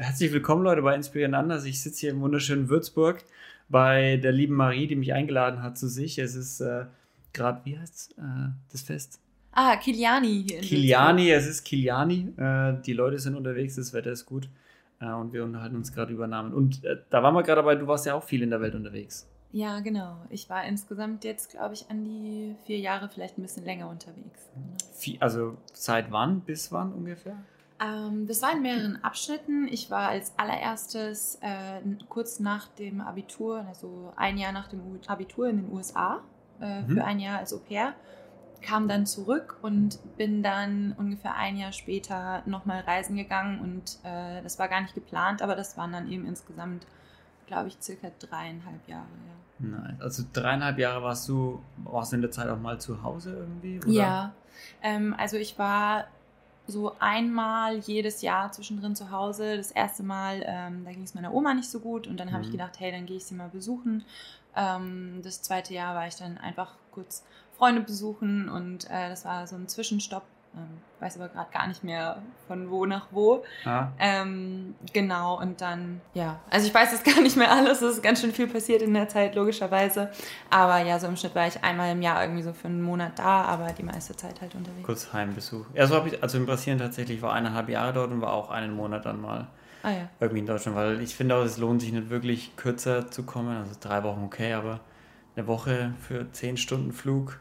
herzlich willkommen, Leute, bei Inspirieren anders. Ich sitze hier im wunderschönen Würzburg bei der lieben Marie, die mich eingeladen hat zu sich. Es ist äh, gerade, wie heißt äh, das Fest? Ah, Kiliani hier in Kiliani, es ist Kiliani. Äh, die Leute sind unterwegs, das Wetter ist gut. Äh, und wir unterhalten uns gerade über Namen. Und äh, da waren wir gerade dabei, du warst ja auch viel in der Welt unterwegs. Ja, genau. Ich war insgesamt jetzt, glaube ich, an die vier Jahre, vielleicht ein bisschen länger unterwegs. Also seit wann bis wann ungefähr? Ähm, das war in mehreren Abschnitten. Ich war als allererstes äh, kurz nach dem Abitur, also ein Jahr nach dem Abitur in den USA äh, mhm. für ein Jahr als Au pair. Kam dann zurück und bin dann ungefähr ein Jahr später nochmal reisen gegangen und äh, das war gar nicht geplant, aber das waren dann eben insgesamt, glaube ich, circa dreieinhalb Jahre. Ja. Nein, also dreieinhalb Jahre warst du, warst du in der Zeit auch mal zu Hause irgendwie? Oder? Ja, ähm, also ich war so einmal jedes Jahr zwischendrin zu Hause. Das erste Mal, ähm, da ging es meiner Oma nicht so gut und dann mhm. habe ich gedacht, hey, dann gehe ich sie mal besuchen. Ähm, das zweite Jahr war ich dann einfach kurz Freunde besuchen und äh, das war so ein Zwischenstopp ähm, weiß aber gerade gar nicht mehr von wo nach wo. Ah. Ähm, genau, und dann, ja, also ich weiß jetzt gar nicht mehr alles, es ist ganz schön viel passiert in der Zeit, logischerweise. Aber ja, so im Schnitt war ich einmal im Jahr irgendwie so für einen Monat da, aber die meiste Zeit halt unterwegs. Kurz Heimbesuch. Ja, so habe ich, also in Brasilien tatsächlich war eineinhalb Jahre dort und war auch einen Monat dann mal. Ah, ja. Irgendwie in Deutschland, weil ich finde auch, es lohnt sich nicht wirklich kürzer zu kommen. Also drei Wochen okay, aber eine Woche für zehn Stunden Flug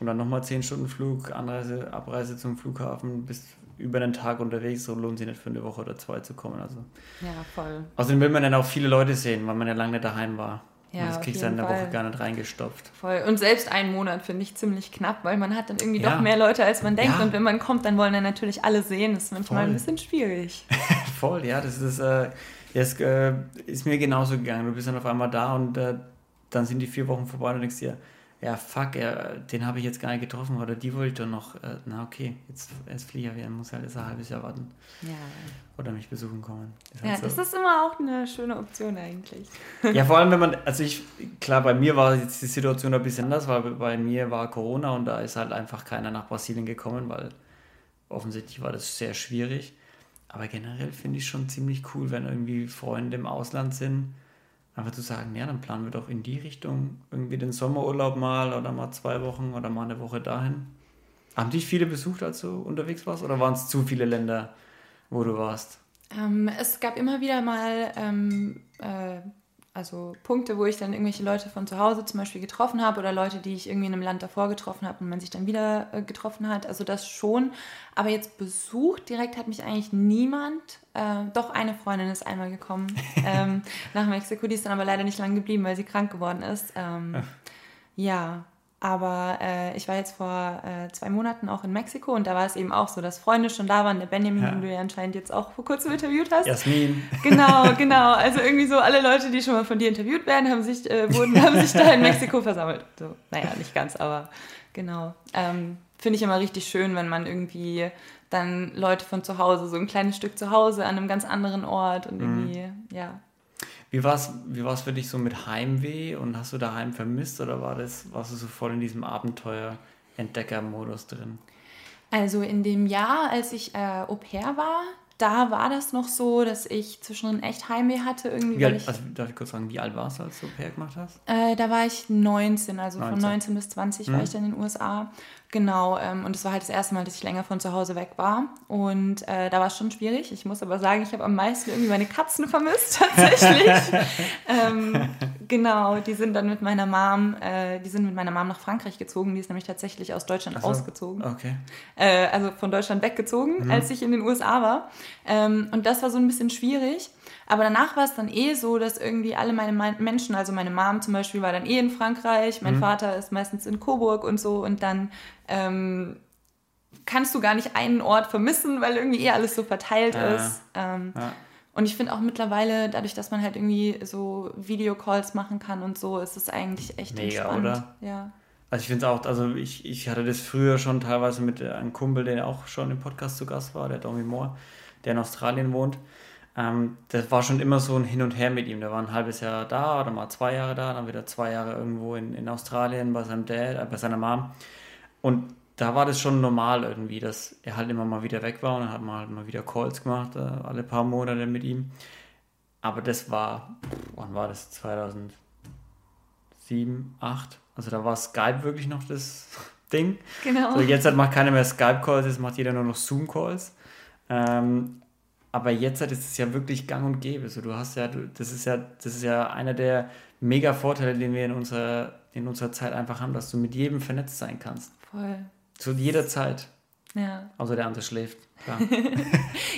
und dann nochmal 10 Stunden Flug, Anreise, Abreise zum Flughafen, bis über einen Tag unterwegs, so lohnt sich nicht für eine Woche oder zwei zu kommen. Also. Ja, voll. Außerdem will man dann auch viele Leute sehen, weil man ja lange daheim war. Ja, und das kriegst du in der Woche gar nicht reingestopft. Voll. Und selbst einen Monat finde ich ziemlich knapp, weil man hat dann irgendwie ja. doch mehr Leute, als man denkt. Ja. Und wenn man kommt, dann wollen dann natürlich alle sehen. Das ist manchmal Voll. ein bisschen schwierig. Voll, ja. Das ist, äh, das, äh, ist mir genauso gegangen. Du bist dann auf einmal da und äh, dann sind die vier Wochen vorbei und du denkst dir, ja, fuck, er, den habe ich jetzt gar nicht getroffen oder die wollte ich doch noch, äh, na okay, jetzt, jetzt fliege ich, muss halt jetzt ein halbes Jahr warten. Ja. Oder mich besuchen kommen. Das ja, halt das ist immer auch eine schöne Option eigentlich. Ja, vor allem, wenn man, also ich, klar, bei mir war jetzt die Situation ein bisschen anders, weil bei mir war Corona und da ist halt einfach keiner nach Brasilien gekommen, weil offensichtlich war das sehr schwierig. Aber generell finde ich schon ziemlich cool, wenn irgendwie Freunde im Ausland sind einfach zu sagen, ja, dann planen wir doch in die Richtung irgendwie den Sommerurlaub mal oder mal zwei Wochen oder mal eine Woche dahin. Haben dich viele besucht, als du unterwegs warst oder waren es zu viele Länder, wo du warst? Ähm, es gab immer wieder mal ähm, äh, also Punkte, wo ich dann irgendwelche Leute von zu Hause zum Beispiel getroffen habe oder Leute, die ich irgendwie in einem Land davor getroffen habe und man sich dann wieder äh, getroffen hat. Also das schon. Aber jetzt besucht direkt hat mich eigentlich niemand. Äh, doch eine Freundin ist einmal gekommen ähm, nach Mexiko. Die ist dann aber leider nicht lang geblieben, weil sie krank geworden ist. Ähm, ja, aber äh, ich war jetzt vor äh, zwei Monaten auch in Mexiko und da war es eben auch so, dass Freunde schon da waren. Der Benjamin, ja. den du ja anscheinend jetzt auch vor kurzem interviewt hast. Jasmin. Genau, genau. Also irgendwie so alle Leute, die schon mal von dir interviewt werden, haben sich, äh, wurden, haben sich da in Mexiko versammelt. So, naja, nicht ganz, aber genau. Ähm, Finde ich immer richtig schön, wenn man irgendwie dann Leute von zu Hause, so ein kleines Stück zu Hause an einem ganz anderen Ort und mhm. irgendwie, mhm. ja, wie war es wie war's für dich so mit Heimweh und hast du daheim vermisst oder war das, warst du so voll in diesem Abenteuer-Entdecker-Modus drin? Also in dem Jahr, als ich äh, Au pair war, da war das noch so, dass ich zwischendrin echt Heimweh hatte. Irgendwie, wie alt, ich, also darf ich kurz sagen, wie alt warst du, als du Au pair gemacht hast? Äh, da war ich 19, also 19. von 19 bis 20 hm. war ich dann in den USA. Genau, ähm, und es war halt das erste Mal, dass ich länger von zu Hause weg war. Und äh, da war es schon schwierig. Ich muss aber sagen, ich habe am meisten irgendwie meine Katzen vermisst, tatsächlich. ähm, genau, die sind dann mit meiner Mom, äh, die sind mit meiner Mom nach Frankreich gezogen. Die ist nämlich tatsächlich aus Deutschland so, ausgezogen. Okay. Äh, also von Deutschland weggezogen, mhm. als ich in den USA war. Ähm, und das war so ein bisschen schwierig. Aber danach war es dann eh so, dass irgendwie alle meine Menschen, also meine Mom zum Beispiel war dann eh in Frankreich, mein mhm. Vater ist meistens in Coburg und so und dann ähm, kannst du gar nicht einen Ort vermissen, weil irgendwie eh alles so verteilt ja. ist. Ähm, ja. Und ich finde auch mittlerweile, dadurch, dass man halt irgendwie so Videocalls machen kann und so, ist es eigentlich echt Mega, entspannt. Oder? Ja. Also ich finde es auch, also ich, ich hatte das früher schon teilweise mit einem Kumpel, der auch schon im Podcast zu Gast war, der Domi Moore, der in Australien wohnt. Ähm, das war schon immer so ein Hin und Her mit ihm. Der war ein halbes Jahr da oder mal zwei Jahre da, dann wieder zwei Jahre irgendwo in, in Australien bei seinem Dad, äh, bei seiner Mom. Und da war das schon normal irgendwie, dass er halt immer mal wieder weg war und dann hat man halt mal wieder Calls gemacht, äh, alle paar Monate mit ihm. Aber das war, wann war das? 2007, 2008? Also da war Skype wirklich noch das Ding. Genau. So, jetzt halt macht keiner mehr Skype-Calls, jetzt macht jeder nur noch Zoom-Calls. Ähm, aber jetzt ist es ja wirklich gang und gäbe. So, du hast ja, das ist ja, das ist ja einer der mega Vorteile, den wir in unserer, in unserer Zeit einfach haben, dass du mit jedem vernetzt sein kannst. Voll. Zu jeder Zeit. Ja. Außer der andere schläft.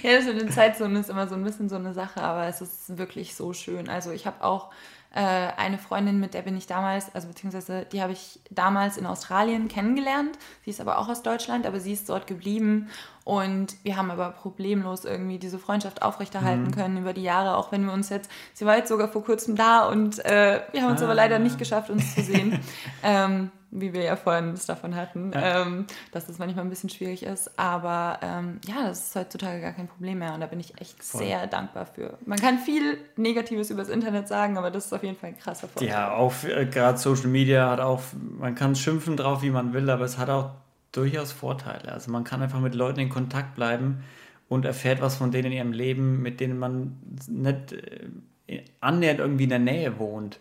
ja, das mit den Zeitzonen ist immer so ein bisschen so eine Sache, aber es ist wirklich so schön. Also ich habe auch äh, eine Freundin, mit der bin ich damals, also beziehungsweise die habe ich damals in Australien kennengelernt. Sie ist aber auch aus Deutschland, aber sie ist dort geblieben und wir haben aber problemlos irgendwie diese Freundschaft aufrechterhalten mhm. können über die Jahre, auch wenn wir uns jetzt, sie war jetzt sogar vor kurzem da und äh, wir haben uns ah. aber leider nicht geschafft, uns zu sehen. ähm, wie wir ja vorhin es davon hatten, ja. ähm, dass das manchmal ein bisschen schwierig ist. Aber ähm, ja, das ist heutzutage gar kein Problem mehr und da bin ich echt Voll. sehr dankbar für. Man kann viel Negatives über das Internet sagen, aber das ist auf jeden Fall ein krasser Vorteil. Ja, auch äh, gerade Social Media hat auch, man kann schimpfen drauf, wie man will, aber es hat auch durchaus Vorteile. Also man kann einfach mit Leuten in Kontakt bleiben und erfährt was von denen in ihrem Leben, mit denen man nicht äh, annähernd irgendwie in der Nähe wohnt.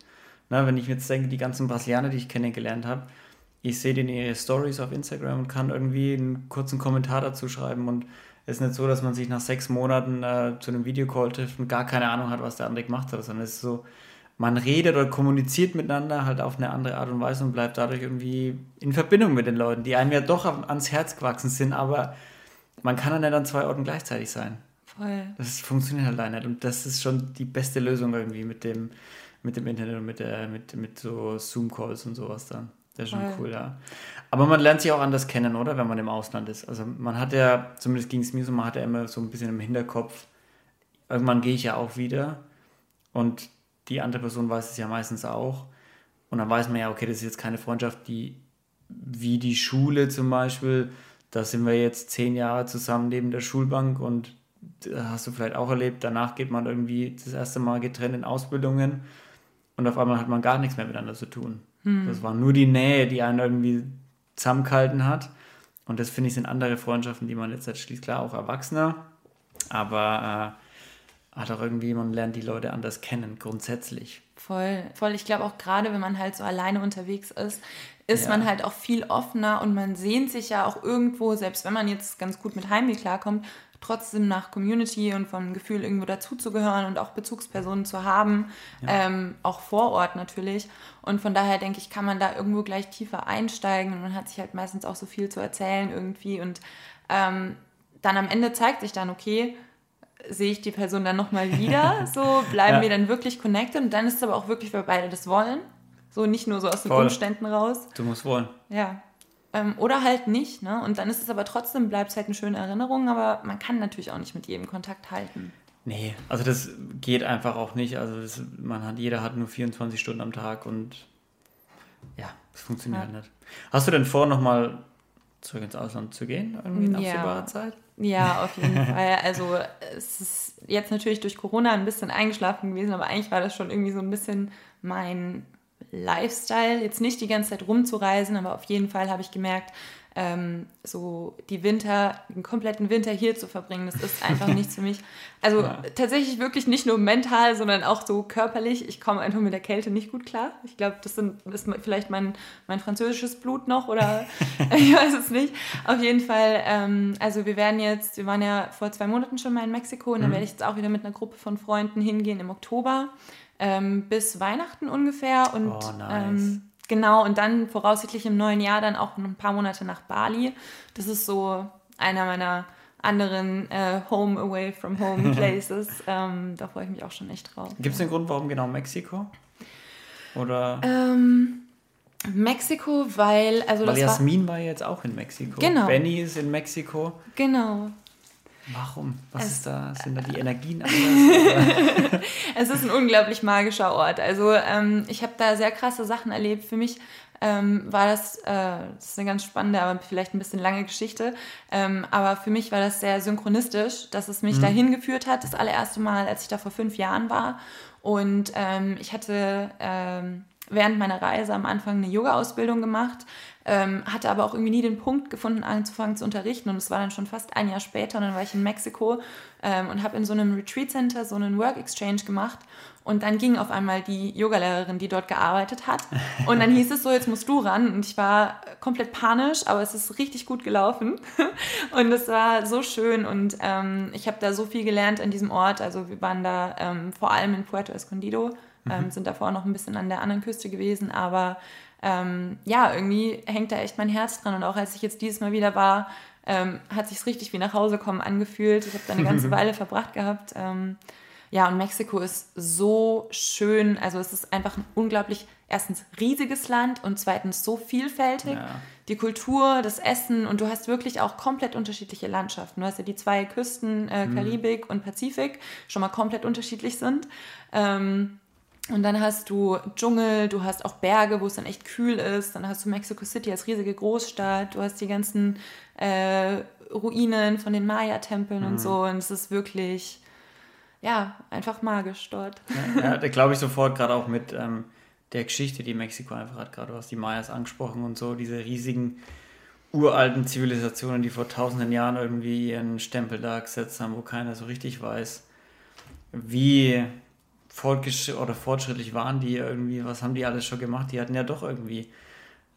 Na, wenn ich jetzt denke, die ganzen Brasilianer, die ich kennengelernt habe, ich sehe denen ihre Stories auf Instagram und kann irgendwie einen kurzen Kommentar dazu schreiben und es ist nicht so, dass man sich nach sechs Monaten äh, zu einem Videocall trifft und gar keine Ahnung hat, was der andere gemacht hat, sondern es ist so, man redet oder kommuniziert miteinander halt auf eine andere Art und Weise und bleibt dadurch irgendwie in Verbindung mit den Leuten, die einem ja doch ans Herz gewachsen sind, aber man kann dann nicht an zwei Orten gleichzeitig sein. Voll. Das funktioniert halt leider nicht und das ist schon die beste Lösung irgendwie mit dem, mit dem Internet und mit, der, mit, mit so Zoom-Calls und sowas dann. Das ist schon Voll. cool, ja. Aber man lernt sich auch anders kennen, oder? Wenn man im Ausland ist. Also man hat ja, zumindest ging es mir so, man hat ja immer so ein bisschen im Hinterkopf, irgendwann gehe ich ja auch wieder und die andere Person weiß es ja meistens auch. Und dann weiß man ja, okay, das ist jetzt keine Freundschaft, die wie die Schule zum Beispiel, da sind wir jetzt zehn Jahre zusammen neben der Schulbank und hast du vielleicht auch erlebt, danach geht man irgendwie das erste Mal getrennt in Ausbildungen und auf einmal hat man gar nichts mehr miteinander zu tun. Hm. Das war nur die Nähe, die einen irgendwie zusammengehalten hat. Und das finde ich sind andere Freundschaften, die man jetzt halt schließt. Klar, auch Erwachsener, aber äh, hat auch irgendwie, man lernt die Leute anders kennen, grundsätzlich. Voll, voll. Ich glaube auch gerade, wenn man halt so alleine unterwegs ist, ist ja. man halt auch viel offener und man sehnt sich ja auch irgendwo, selbst wenn man jetzt ganz gut mit Heimweh klarkommt, trotzdem nach Community und vom Gefühl, irgendwo dazuzugehören und auch Bezugspersonen zu haben, ja. ähm, auch vor Ort natürlich. Und von daher denke ich, kann man da irgendwo gleich tiefer einsteigen und man hat sich halt meistens auch so viel zu erzählen irgendwie. Und ähm, dann am Ende zeigt sich dann, okay, sehe ich die Person dann nochmal wieder, so bleiben ja. wir dann wirklich connected und dann ist es aber auch wirklich, weil beide das wollen. So nicht nur so aus den Voll. Umständen raus. Du musst wollen. Ja, ähm, oder halt nicht, ne? Und dann ist es aber trotzdem, bleibt es halt eine schöne Erinnerung, aber man kann natürlich auch nicht mit jedem Kontakt halten. Nee, also das geht einfach auch nicht. Also das, man hat, jeder hat nur 24 Stunden am Tag und ja, das funktioniert ja. nicht. Hast du denn vor, nochmal zurück ins Ausland zu gehen, irgendwie in absehbarer ja. Zeit? Ja, auf jeden Fall. Also es ist jetzt natürlich durch Corona ein bisschen eingeschlafen gewesen, aber eigentlich war das schon irgendwie so ein bisschen mein Lifestyle, jetzt nicht die ganze Zeit rumzureisen, aber auf jeden Fall habe ich gemerkt, ähm, so die Winter, den kompletten Winter hier zu verbringen, das ist einfach nichts für mich. Also ja. tatsächlich wirklich nicht nur mental, sondern auch so körperlich. Ich komme einfach mit der Kälte nicht gut klar. Ich glaube, das, das, ist vielleicht mein, mein französisches Blut noch oder ich weiß es nicht. Auf jeden Fall, ähm, also wir werden jetzt, wir waren ja vor zwei Monaten schon mal in Mexiko und mhm. dann werde ich jetzt auch wieder mit einer Gruppe von Freunden hingehen im Oktober ähm, bis Weihnachten ungefähr. Und oh, nice. ähm, genau, und dann voraussichtlich im neuen Jahr dann auch ein paar Monate nach Bali. Das ist so einer meiner anderen äh, Home Away from Home Places. ähm, da freue ich mich auch schon echt drauf. Gibt es einen Grund, warum genau Mexiko? Oder? Ähm, Mexiko, weil also weil Jasmin war, war jetzt auch in Mexiko. Genau. Benny ist in Mexiko. Genau. Warum? Was es, ist da? Sind da die Energien anders? es ist ein unglaublich magischer Ort. Also ähm, ich habe da sehr krasse Sachen erlebt. Für mich ähm, war das, äh, das ist eine ganz spannende, aber vielleicht ein bisschen lange Geschichte. Ähm, aber für mich war das sehr synchronistisch, dass es mich mhm. dahin geführt hat. Das allererste Mal, als ich da vor fünf Jahren war. Und ähm, ich hatte ähm, während meiner Reise am Anfang eine Yoga-Ausbildung gemacht, ähm, hatte aber auch irgendwie nie den Punkt gefunden, anzufangen zu unterrichten. Und es war dann schon fast ein Jahr später und dann war ich in Mexiko ähm, und habe in so einem Retreat Center so einen Work Exchange gemacht. Und dann ging auf einmal die Yogalehrerin, die dort gearbeitet hat. Und dann hieß es so, jetzt musst du ran. Und ich war komplett panisch, aber es ist richtig gut gelaufen. Und es war so schön. Und ähm, ich habe da so viel gelernt an diesem Ort. Also wir waren da ähm, vor allem in Puerto Escondido, ähm, mhm. sind davor noch ein bisschen an der anderen Küste gewesen. Aber ähm, ja, irgendwie hängt da echt mein Herz dran. Und auch als ich jetzt dieses Mal wieder war, ähm, hat sich richtig wie nach Hause kommen angefühlt. Ich habe da eine ganze Weile verbracht gehabt. Ähm, ja, und Mexiko ist so schön. Also es ist einfach ein unglaublich, erstens riesiges Land und zweitens so vielfältig. Ja. Die Kultur, das Essen und du hast wirklich auch komplett unterschiedliche Landschaften. Du hast ja die zwei Küsten, äh, mhm. Karibik und Pazifik, schon mal komplett unterschiedlich sind. Ähm, und dann hast du Dschungel, du hast auch Berge, wo es dann echt kühl ist. Dann hast du Mexico City als riesige Großstadt. Du hast die ganzen äh, Ruinen von den Maya-Tempeln mhm. und so. Und es ist wirklich ja, einfach magisch dort. Ja, ja da glaube ich sofort gerade auch mit ähm, der Geschichte, die Mexiko einfach hat. Gerade du hast die Mayas angesprochen und so, diese riesigen uralten Zivilisationen, die vor tausenden Jahren irgendwie ihren Stempel da gesetzt haben, wo keiner so richtig weiß, wie fortgesch oder fortschrittlich waren die irgendwie, was haben die alles schon gemacht? Die hatten ja doch irgendwie,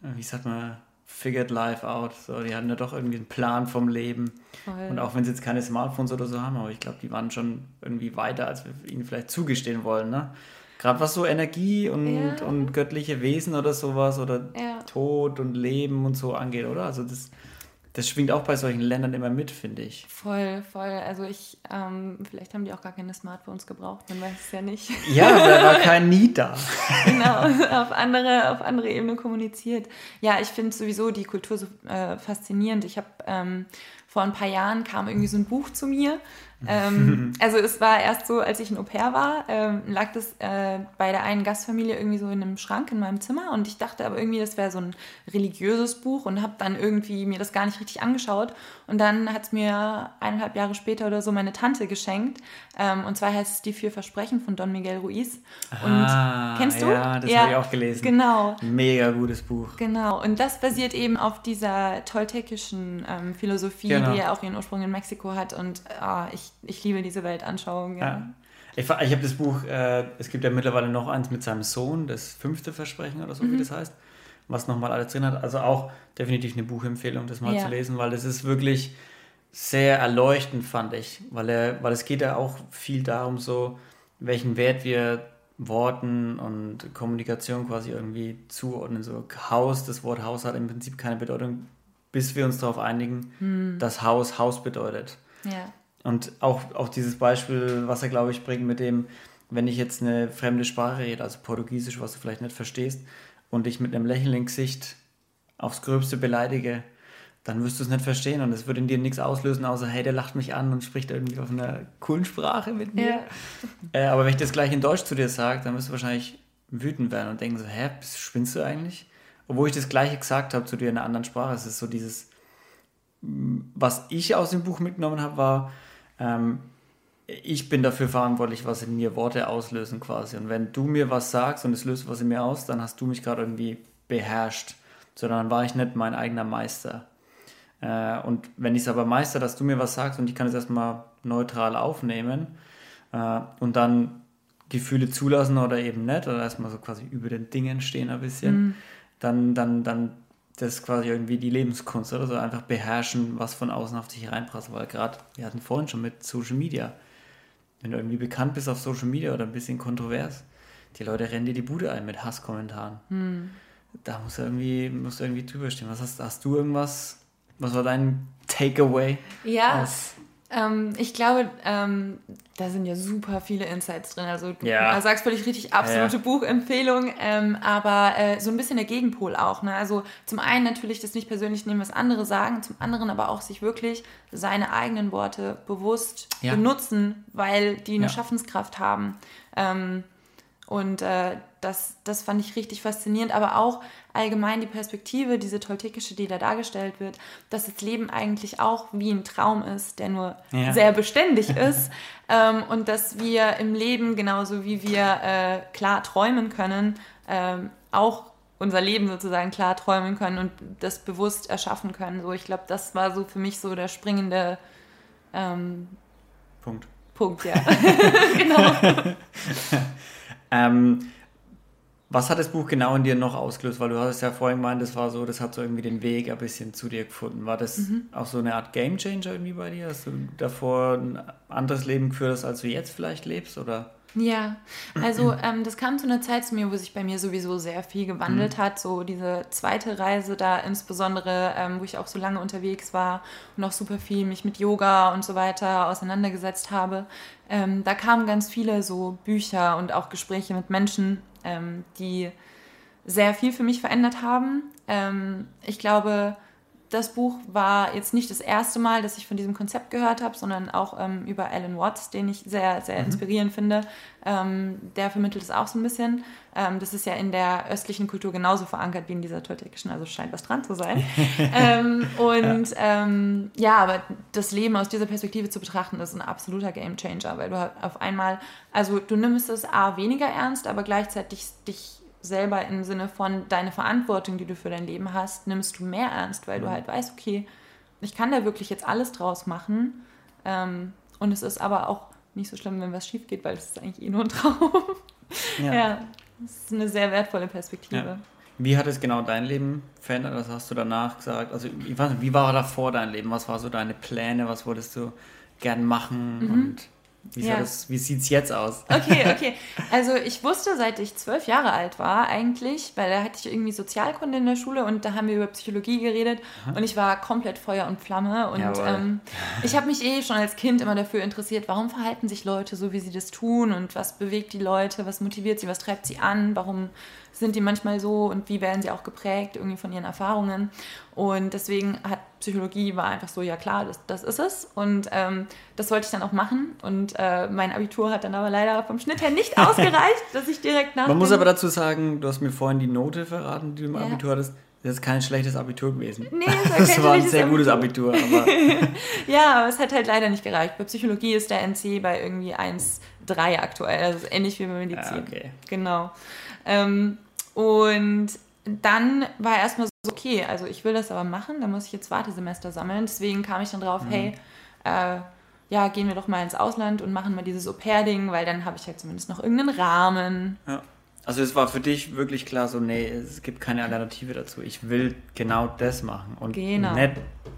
wie sagt man, figured life out. So, die hatten ja doch irgendwie einen Plan vom Leben. Voll. Und auch wenn sie jetzt keine Smartphones oder so haben, aber ich glaube, die waren schon irgendwie weiter, als wir ihnen vielleicht zugestehen wollen. Ne? Gerade was so Energie und, ja. und göttliche Wesen oder sowas oder ja. Tod und Leben und so angeht, oder? Also das das schwingt auch bei solchen Ländern immer mit, finde ich. Voll, voll. Also ich, ähm, vielleicht haben die auch gar keine Smartphones gebraucht, man weiß es ja nicht. Ja, da war kein Need da. genau, auf andere, auf andere Ebene kommuniziert. Ja, ich finde sowieso die Kultur so äh, faszinierend. Ich habe ähm, vor ein paar Jahren kam irgendwie so ein Buch zu mir ähm, also es war erst so, als ich ein Au-pair war, ähm, lag das äh, bei der einen Gastfamilie irgendwie so in einem Schrank in meinem Zimmer und ich dachte aber irgendwie, das wäre so ein religiöses Buch und habe dann irgendwie mir das gar nicht richtig angeschaut und dann hat es mir eineinhalb Jahre später oder so meine Tante geschenkt ähm, und zwar heißt es Die vier Versprechen von Don Miguel Ruiz und ah, kennst du? Ja, das ja, habe ich auch gelesen. Genau. Mega gutes Buch. Genau und das basiert eben auf dieser toltekischen ähm, Philosophie, genau. Die ja auch ihren Ursprung in Mexiko hat und ah, ich ich liebe diese Weltanschauung. Ja. ja. Ich, ich habe das Buch, äh, es gibt ja mittlerweile noch eins mit seinem Sohn, das fünfte Versprechen oder so, mhm. wie das heißt, was nochmal alles drin hat. Also auch definitiv eine Buchempfehlung, das mal ja. zu lesen, weil das ist wirklich sehr erleuchtend, fand ich. Weil, er, weil es geht ja auch viel darum, so, welchen Wert wir Worten und Kommunikation quasi irgendwie zuordnen. So Haus, das Wort Haus hat im Prinzip keine Bedeutung, bis wir uns darauf einigen, hm. dass Haus Haus bedeutet. Ja. Und auch, auch dieses Beispiel, was er, glaube ich, bringt mit dem, wenn ich jetzt eine fremde Sprache rede, also Portugiesisch, was du vielleicht nicht verstehst, und dich mit einem Lächeln im Gesicht aufs Gröbste beleidige, dann wirst du es nicht verstehen und es würde in dir nichts auslösen, außer, hey, der lacht mich an und spricht irgendwie auf einer coolen Sprache mit mir. Ja. Äh, aber wenn ich das gleich in Deutsch zu dir sage, dann wirst du wahrscheinlich wütend werden und denken so, hä, spinnst du eigentlich? Obwohl ich das gleiche gesagt habe zu dir in einer anderen Sprache. Es ist so dieses, was ich aus dem Buch mitgenommen habe, war, ähm, ich bin dafür verantwortlich, was in mir Worte auslösen quasi. Und wenn du mir was sagst und es löst was in mir aus, dann hast du mich gerade irgendwie beherrscht, sondern dann war ich nicht mein eigener Meister. Äh, und wenn ich es aber meister, dass du mir was sagst und ich kann es erstmal neutral aufnehmen äh, und dann Gefühle zulassen oder eben nicht, oder erstmal so quasi über den Dingen stehen ein bisschen, mhm. Dann, dann, dann das ist quasi irgendwie die Lebenskunst oder so, einfach beherrschen, was von außen auf dich reinprasselt. Weil gerade, wir hatten vorhin schon mit Social Media, wenn du irgendwie bekannt bist auf Social Media oder ein bisschen kontrovers, die Leute rennen dir die Bude ein mit Hasskommentaren. Hm. Da musst du irgendwie, musst du irgendwie drüber stehen. Was hast, hast du irgendwas, was war dein Takeaway? Ja, aus ähm, ich glaube, ähm, da sind ja super viele Insights drin. Also du ja. sagst völlig richtig, absolute ja. Buchempfehlung, ähm, aber äh, so ein bisschen der Gegenpol auch. Ne? Also zum einen natürlich das nicht persönlich nehmen, was andere sagen, zum anderen aber auch sich wirklich seine eigenen Worte bewusst ja. benutzen, weil die eine Schaffenskraft haben. Ähm, und äh, das, das fand ich richtig faszinierend, aber auch allgemein die Perspektive, diese toltekische, die da dargestellt wird, dass das Leben eigentlich auch wie ein Traum ist, der nur ja. sehr beständig ist ähm, und dass wir im Leben genauso wie wir äh, klar träumen können, ähm, auch unser Leben sozusagen klar träumen können und das bewusst erschaffen können. So, ich glaube, das war so für mich so der springende ähm, Punkt. Punkt, ja. genau. ähm, was hat das Buch genau in dir noch ausgelöst? Weil du hast ja vorhin gemeint, das war so, das hat so irgendwie den Weg ein bisschen zu dir gefunden. War das mhm. auch so eine Art Game Changer irgendwie bei dir? Hast du davor ein anderes Leben geführt, als du jetzt vielleicht lebst? Oder? Ja, also ähm, das kam zu einer Zeit zu mir, wo sich bei mir sowieso sehr viel gewandelt mhm. hat. So diese zweite Reise da insbesondere, ähm, wo ich auch so lange unterwegs war und auch super viel mich mit Yoga und so weiter auseinandergesetzt habe. Ähm, da kamen ganz viele so Bücher und auch Gespräche mit Menschen, ähm, die sehr viel für mich verändert haben. Ähm, ich glaube, das Buch war jetzt nicht das erste Mal, dass ich von diesem Konzept gehört habe, sondern auch ähm, über Alan Watts, den ich sehr, sehr mhm. inspirierend finde. Ähm, der vermittelt es auch so ein bisschen. Ähm, das ist ja in der östlichen Kultur genauso verankert wie in dieser toltekischen, also scheint was dran zu sein. Ähm, und ja. Ähm, ja. aber das Leben aus dieser Perspektive zu betrachten, ist ein absoluter Gamechanger, weil du auf einmal, also du nimmst es A weniger ernst, aber gleichzeitig dich selber im Sinne von deine Verantwortung, die du für dein Leben hast, nimmst du mehr ernst, weil du mhm. halt weißt, okay, ich kann da wirklich jetzt alles draus machen. Ähm, und es ist aber auch nicht so schlimm, wenn was schief geht, weil es ist eigentlich eh nur ein Traum. Ja. ja, das ist eine sehr wertvolle Perspektive. Ja. Wie hat es genau dein Leben verändert? Was hast du danach gesagt? Also, ich weiß nicht, wie war davor dein Leben? Was waren so deine Pläne? Was wolltest du gern machen? Mhm. Und wie, ja. wie sieht es jetzt aus? Okay, okay. Also ich wusste, seit ich zwölf Jahre alt war eigentlich, weil da hatte ich irgendwie Sozialkunde in der Schule und da haben wir über Psychologie geredet Aha. und ich war komplett Feuer und Flamme und ähm, ich habe mich eh schon als Kind immer dafür interessiert, warum verhalten sich Leute so, wie sie das tun und was bewegt die Leute, was motiviert sie, was treibt sie an, warum sind die manchmal so und wie werden sie auch geprägt irgendwie von ihren Erfahrungen. Und deswegen hat Psychologie war einfach so, ja klar, das, das ist es. Und ähm, das wollte ich dann auch machen. Und äh, mein Abitur hat dann aber leider vom Schnitt her nicht ausgereicht, dass ich direkt nach. Man muss aber dazu sagen, du hast mir vorhin die Note verraten, die du im ja. Abitur hattest. Das ist kein schlechtes Abitur gewesen. Nee, das, das war ein sehr gutes Abitur. Aber ja, aber es hat halt leider nicht gereicht. Bei Psychologie ist der NC bei irgendwie 1,3 aktuell. Also ähnlich wie bei Medizin. Ja, okay. Genau. Ähm, und dann war erstmal so, okay, also ich will das aber machen, dann muss ich jetzt Wartesemester sammeln. Deswegen kam ich dann drauf, mhm. hey, äh, ja, gehen wir doch mal ins Ausland und machen mal dieses Au-pair-Ding, weil dann habe ich halt zumindest noch irgendeinen Rahmen. Ja. Also es war für dich wirklich klar so, nee, es gibt keine Alternative dazu. Ich will genau das machen und genau. nicht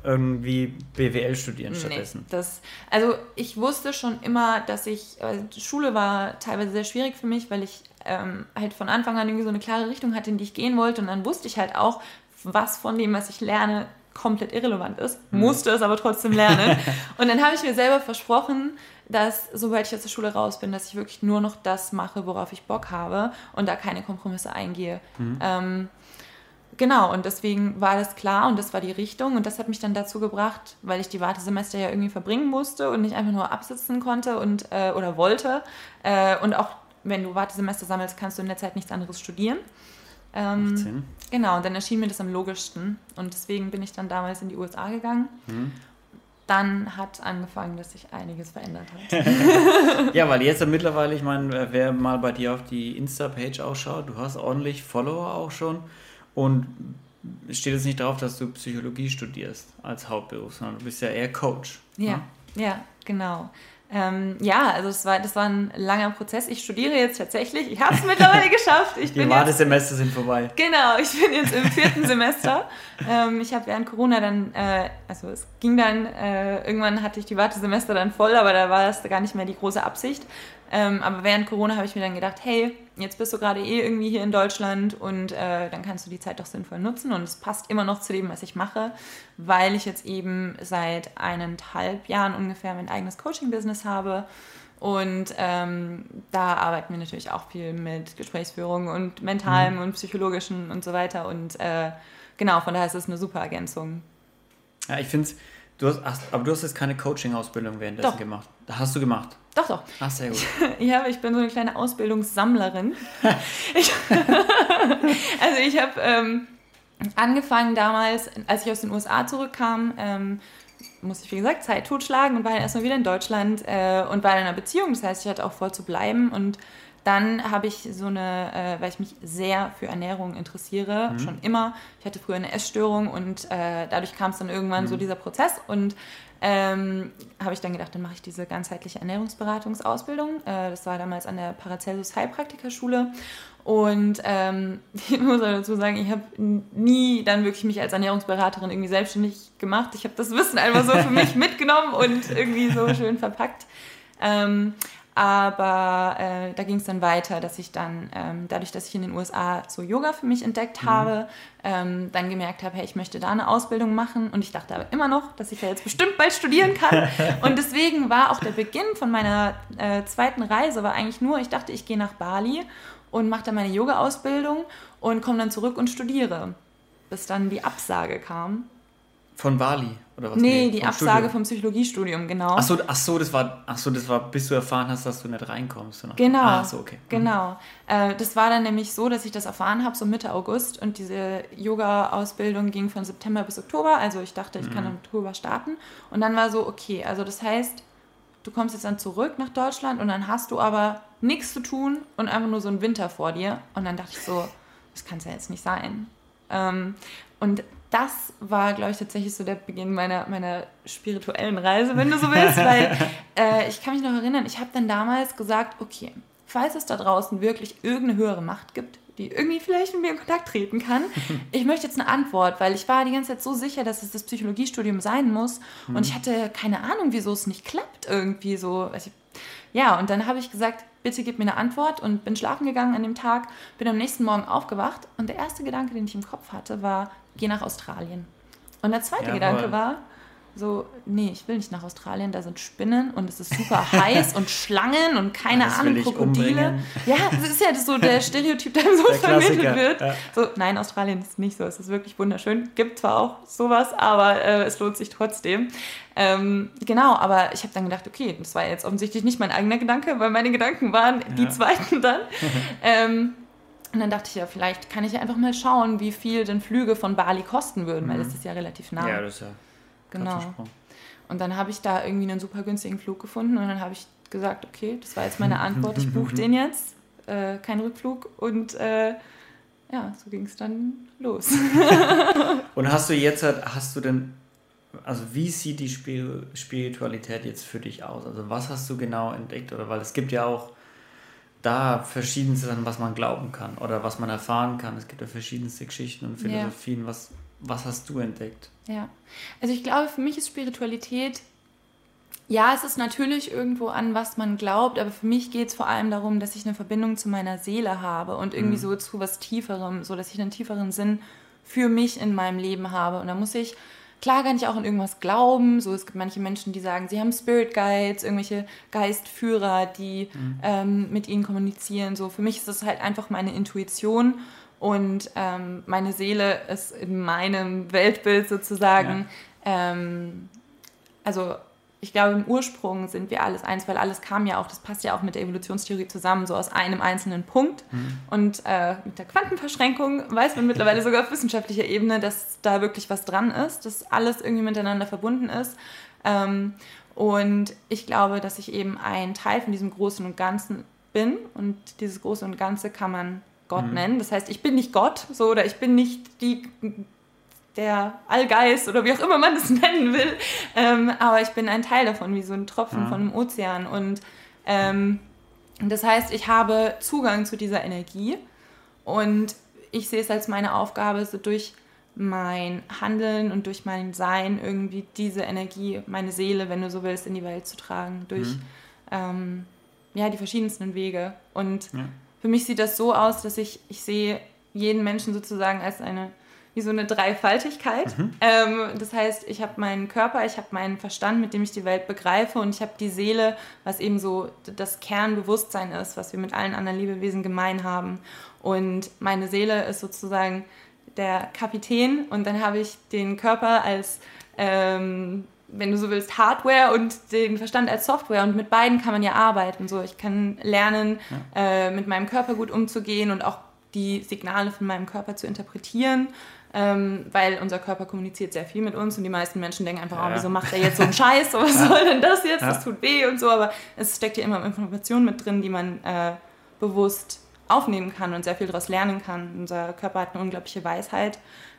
irgendwie BWL studieren nee, stattdessen. Das, also ich wusste schon immer, dass ich, also Schule war teilweise sehr schwierig für mich, weil ich ähm, halt von Anfang an irgendwie so eine klare Richtung hatte, in die ich gehen wollte. Und dann wusste ich halt auch, was von dem, was ich lerne, komplett irrelevant ist, mhm. musste es aber trotzdem lernen. und dann habe ich mir selber versprochen, dass sobald ich aus der Schule raus bin, dass ich wirklich nur noch das mache, worauf ich Bock habe und da keine Kompromisse eingehe. Mhm. Ähm, genau, und deswegen war das klar und das war die Richtung und das hat mich dann dazu gebracht, weil ich die Wartesemester ja irgendwie verbringen musste und nicht einfach nur absitzen konnte und äh, oder wollte äh, und auch wenn du Wartesemester sammelst, kannst du in der Zeit nichts anderes studieren. Ähm, genau, und dann erschien mir das am logischsten. Und deswegen bin ich dann damals in die USA gegangen. Mhm. Dann hat angefangen, dass sich einiges verändert hat. ja, weil jetzt mittlerweile, ich meine, wer mal bei dir auf die Insta-Page ausschaut, du hast ordentlich Follower auch schon. Und steht jetzt nicht drauf, dass du Psychologie studierst als Hauptberuf, sondern du bist ja eher Coach. Ja, ne? ja, genau. Ähm, ja, also das war, das war ein langer Prozess. Ich studiere jetzt tatsächlich. Ich habe es mittlerweile geschafft. Ich Die Wartesemester sind vorbei. Genau, ich bin jetzt im vierten Semester. Ähm, ich habe während Corona dann, äh, also es ging dann, äh, irgendwann hatte ich die Wartesemester dann voll, aber da war das gar nicht mehr die große Absicht. Ähm, aber während Corona habe ich mir dann gedacht, hey, jetzt bist du gerade eh irgendwie hier in Deutschland und äh, dann kannst du die Zeit doch sinnvoll nutzen. Und es passt immer noch zu dem, was ich mache, weil ich jetzt eben seit eineinhalb Jahren ungefähr mein eigenes Coaching-Business habe. Und ähm, da arbeiten wir natürlich auch viel mit Gesprächsführung und mentalem mhm. und psychologischen und so weiter. Und äh, genau, von daher ist es eine super Ergänzung. Ja, ich finde es, du hast, aber du hast jetzt keine Coaching-Ausbildung währenddessen Doch. gemacht. Hast du gemacht. Doch, doch. Ach, sehr gut. ja, ich bin so eine kleine Ausbildungssammlerin. ich, also ich habe ähm, angefangen damals, als ich aus den USA zurückkam, ähm, musste ich, wie gesagt, Zeit totschlagen und war dann erstmal wieder in Deutschland äh, und war in einer Beziehung. Das heißt, ich hatte auch vor zu bleiben. Und dann habe ich so eine, äh, weil ich mich sehr für Ernährung interessiere, mhm. schon immer. Ich hatte früher eine Essstörung und äh, dadurch kam es dann irgendwann mhm. so dieser Prozess. Und ähm, habe ich dann gedacht, dann mache ich diese ganzheitliche Ernährungsberatungsausbildung. Äh, das war damals an der Paracelsus Heilpraktikerschule. Und ähm, ich muss dazu sagen, ich habe nie dann wirklich mich als Ernährungsberaterin irgendwie selbstständig gemacht. Ich habe das Wissen einfach so für mich mitgenommen und irgendwie so schön verpackt. Ähm, aber äh, da ging es dann weiter, dass ich dann, ähm, dadurch, dass ich in den USA so Yoga für mich entdeckt mhm. habe, ähm, dann gemerkt habe, hey, ich möchte da eine Ausbildung machen. Und ich dachte aber immer noch, dass ich ja jetzt bestimmt bald studieren kann. und deswegen war auch der Beginn von meiner äh, zweiten Reise, war eigentlich nur, ich dachte, ich gehe nach Bali und mache dann meine Yoga-Ausbildung und komme dann zurück und studiere. Bis dann die Absage kam. Von Bali oder was? Nee, nee die Absage Studium. vom Psychologiestudium, genau. Ach so, ach so, das war, ach so, das war, bis du erfahren hast, dass du nicht reinkommst. Genau. Ah, so, okay. Mhm. Genau. Äh, das war dann nämlich so, dass ich das erfahren habe, so Mitte August und diese Yoga-Ausbildung ging von September bis Oktober. Also ich dachte, ich mhm. kann im Oktober starten. Und dann war so, okay, also das heißt, du kommst jetzt dann zurück nach Deutschland und dann hast du aber nichts zu tun und einfach nur so einen Winter vor dir. Und dann dachte ich so, das kann es ja jetzt nicht sein. Ähm, und das war, glaube ich, tatsächlich so der Beginn meiner, meiner spirituellen Reise, wenn du so willst, weil äh, ich kann mich noch erinnern, ich habe dann damals gesagt, okay, falls es da draußen wirklich irgendeine höhere Macht gibt, die irgendwie vielleicht mit mir in Kontakt treten kann. Ich möchte jetzt eine Antwort, weil ich war die ganze Zeit so sicher, dass es das Psychologiestudium sein muss und ich hatte keine Ahnung, wieso es nicht klappt irgendwie so. Also, ja, und dann habe ich gesagt, bitte gib mir eine Antwort und bin schlafen gegangen an dem Tag, bin am nächsten Morgen aufgewacht und der erste Gedanke, den ich im Kopf hatte, war, geh nach Australien. Und der zweite Jawohl. Gedanke war, so, nee, ich will nicht nach Australien, da sind Spinnen und es ist super heiß und Schlangen und keine das Ahnung, Krokodile. Ja, das ist ja so der Stereotyp, der so der vermittelt wird. Ja. So, nein, Australien ist nicht so, es ist wirklich wunderschön. Gibt zwar auch sowas, aber äh, es lohnt sich trotzdem. Ähm, genau, aber ich habe dann gedacht, okay, das war jetzt offensichtlich nicht mein eigener Gedanke, weil meine Gedanken waren ja. die zweiten dann. ähm, und dann dachte ich ja, vielleicht kann ich ja einfach mal schauen, wie viel denn Flüge von Bali kosten würden, mhm. weil das ist ja relativ nah. Ja, das ist ja Genau. Und dann habe ich da irgendwie einen super günstigen Flug gefunden und dann habe ich gesagt, okay, das war jetzt meine Antwort, ich buche den jetzt, äh, kein Rückflug und äh, ja, so ging es dann los. und hast du jetzt, hast du denn, also wie sieht die Spiritualität jetzt für dich aus? Also was hast du genau entdeckt? Oder weil es gibt ja auch da verschiedenste Sachen, was man glauben kann oder was man erfahren kann. Es gibt ja verschiedenste Geschichten und Philosophien. Ja. Was, was hast du entdeckt? Ja, also ich glaube, für mich ist Spiritualität, ja, es ist natürlich irgendwo an, was man glaubt, aber für mich geht es vor allem darum, dass ich eine Verbindung zu meiner Seele habe und irgendwie mhm. so zu was Tieferem, so dass ich einen tieferen Sinn für mich in meinem Leben habe. Und da muss ich, klar kann ich auch an irgendwas glauben, so es gibt manche Menschen, die sagen, sie haben Spirit Guides, irgendwelche Geistführer, die mhm. ähm, mit ihnen kommunizieren. So für mich ist das halt einfach meine Intuition und ähm, meine Seele ist in meinem Weltbild sozusagen, ja. ähm, also ich glaube, im Ursprung sind wir alles eins, weil alles kam ja auch, das passt ja auch mit der Evolutionstheorie zusammen, so aus einem einzelnen Punkt. Mhm. Und äh, mit der Quantenverschränkung weiß man mittlerweile sogar auf wissenschaftlicher Ebene, dass da wirklich was dran ist, dass alles irgendwie miteinander verbunden ist. Ähm, und ich glaube, dass ich eben ein Teil von diesem Großen und Ganzen bin. Und dieses Große und Ganze kann man Gott mhm. nennen. Das heißt, ich bin nicht Gott, so oder ich bin nicht die der Allgeist oder wie auch immer man es nennen will, ähm, aber ich bin ein Teil davon, wie so ein Tropfen ja. von einem Ozean. Und ähm, das heißt, ich habe Zugang zu dieser Energie und ich sehe es als meine Aufgabe, so durch mein Handeln und durch mein Sein irgendwie diese Energie, meine Seele, wenn du so willst, in die Welt zu tragen, durch mhm. ähm, ja, die verschiedensten Wege. Und ja für mich sieht das so aus, dass ich, ich sehe jeden Menschen sozusagen als eine, wie so eine Dreifaltigkeit. Mhm. Ähm, das heißt, ich habe meinen Körper, ich habe meinen Verstand, mit dem ich die Welt begreife und ich habe die Seele, was eben so das Kernbewusstsein ist, was wir mit allen anderen Lebewesen gemein haben. Und meine Seele ist sozusagen der Kapitän und dann habe ich den Körper als ähm, wenn du so willst, Hardware und den Verstand als Software. Und mit beiden kann man ja arbeiten. So, ich kann lernen, ja. äh, mit meinem Körper gut umzugehen und auch die Signale von meinem Körper zu interpretieren. ähm, weil unser Körper kommuniziert sehr viel mit uns und die meisten Menschen denken einfach, ja. oh, wieso macht er jetzt so einen Scheiß, was soll denn das jetzt, das tut weh und so, aber es steckt ja immer Informationen mit drin, die man äh, bewusst aufnehmen kann und sehr viel daraus lernen kann. Unser Körper hat eine unglaubliche Weisheit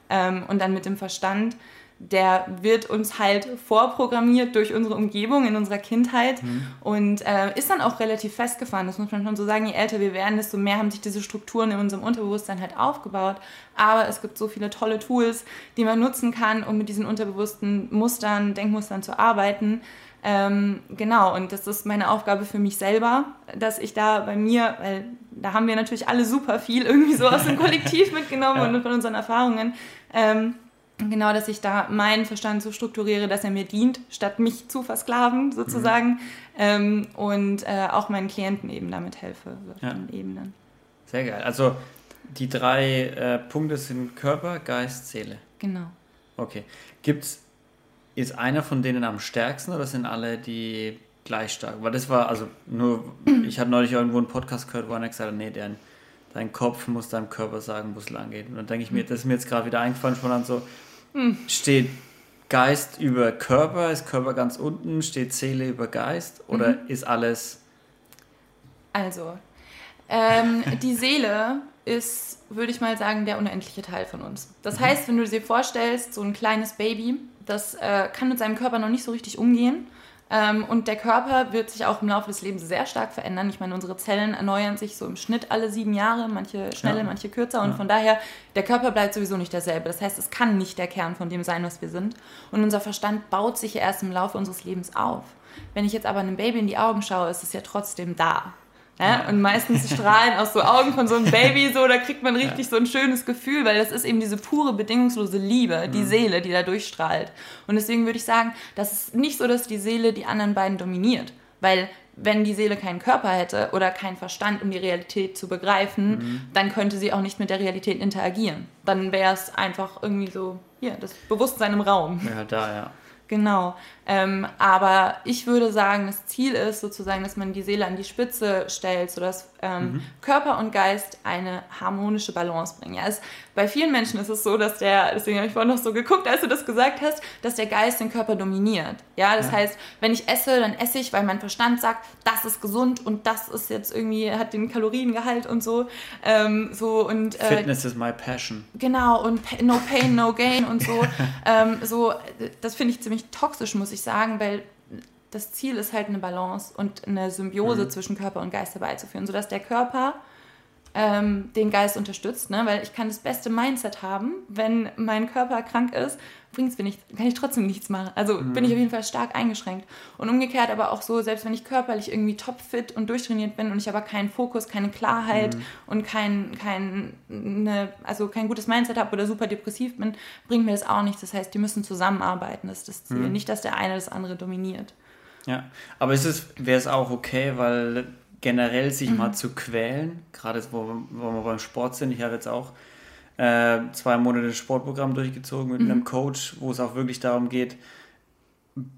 ähm, und dann mit dem Verstand der wird uns halt vorprogrammiert durch unsere Umgebung in unserer Kindheit mhm. und äh, ist dann auch relativ festgefahren. Das muss man schon so sagen. Je älter wir werden, desto mehr haben sich diese Strukturen in unserem Unterbewusstsein halt aufgebaut. Aber es gibt so viele tolle Tools, die man nutzen kann, um mit diesen unterbewussten Mustern, Denkmustern zu arbeiten. Ähm, genau, und das ist meine Aufgabe für mich selber, dass ich da bei mir, weil da haben wir natürlich alle super viel irgendwie so aus dem Kollektiv mitgenommen ja. und von unseren Erfahrungen. Ähm, genau, dass ich da meinen Verstand so strukturiere, dass er mir dient, statt mich zu versklaven sozusagen. Mhm. Ähm, und äh, auch meinen Klienten eben damit helfe auf ja. den Ebenen. Sehr geil. Also die drei äh, Punkte sind Körper, Geist, Seele. Genau. Okay. Gibt's, ist einer von denen am stärksten oder sind alle die gleich stark? Weil das war, also nur, ich habe neulich irgendwo einen Podcast gehört, wo einer gesagt hat, nee, dein, dein Kopf muss deinem Körper sagen, wo es lang geht. Und dann denke ich mir, das ist mir jetzt gerade wieder eingefallen, schon an so, hm. Steht Geist über Körper? Ist Körper ganz unten? Steht Seele über Geist? Oder mhm. ist alles. Also, ähm, die Seele ist, würde ich mal sagen, der unendliche Teil von uns. Das mhm. heißt, wenn du dir vorstellst, so ein kleines Baby, das äh, kann mit seinem Körper noch nicht so richtig umgehen. Ähm, und der Körper wird sich auch im Laufe des Lebens sehr stark verändern. Ich meine, unsere Zellen erneuern sich so im Schnitt alle sieben Jahre, manche schneller, ja. manche kürzer. Und ja. von daher, der Körper bleibt sowieso nicht derselbe. Das heißt, es kann nicht der Kern von dem sein, was wir sind. Und unser Verstand baut sich erst im Laufe unseres Lebens auf. Wenn ich jetzt aber einem Baby in die Augen schaue, ist es ja trotzdem da. Ja? Und meistens strahlen aus so Augen von so einem Baby so, da kriegt man richtig ja. so ein schönes Gefühl, weil das ist eben diese pure, bedingungslose Liebe, die mhm. Seele, die da durchstrahlt. Und deswegen würde ich sagen, das ist nicht so, dass die Seele die anderen beiden dominiert. Weil wenn die Seele keinen Körper hätte oder keinen Verstand, um die Realität zu begreifen, mhm. dann könnte sie auch nicht mit der Realität interagieren. Dann wäre es einfach irgendwie so, hier, das Bewusstsein im Raum. Ja, da, ja. Genau. Ähm, aber ich würde sagen, das Ziel ist sozusagen, dass man die Seele an die Spitze stellt, sodass ähm, mhm. Körper und Geist eine harmonische Balance bringen. Ja, es, bei vielen Menschen ist es so, dass der, deswegen habe ich vorhin noch so geguckt, als du das gesagt hast, dass der Geist den Körper dominiert. Ja, das ja. heißt, wenn ich esse, dann esse ich, weil mein Verstand sagt, das ist gesund und das ist jetzt irgendwie, hat den Kaloriengehalt und so. Ähm, so und, äh, Fitness is my passion. Genau, und no pain, no gain und so. Ähm, so das finde ich ziemlich toxisch, muss ich sagen, weil das Ziel ist halt eine Balance und eine Symbiose mhm. zwischen Körper und Geist herbeizuführen, sodass der Körper ähm, den Geist unterstützt, ne? weil ich kann das beste Mindset haben, wenn mein Körper krank ist, bringt es mir nichts, kann ich trotzdem nichts machen. Also mhm. bin ich auf jeden Fall stark eingeschränkt. Und umgekehrt aber auch so, selbst wenn ich körperlich irgendwie topfit und durchtrainiert bin und ich aber keinen Fokus, keine Klarheit mhm. und kein, kein, ne, also kein gutes Mindset habe oder super depressiv bin, bringt mir das auch nichts. Das heißt, die müssen zusammenarbeiten, das ist das Ziel. Mhm. Nicht, dass der eine das andere dominiert. Ja, aber ist es, wäre es auch okay, weil generell sich mhm. mal zu quälen, gerade wo, wo wir beim Sport sind, ich habe jetzt auch äh, zwei Monate Sportprogramm durchgezogen mit mhm. einem Coach, wo es auch wirklich darum geht,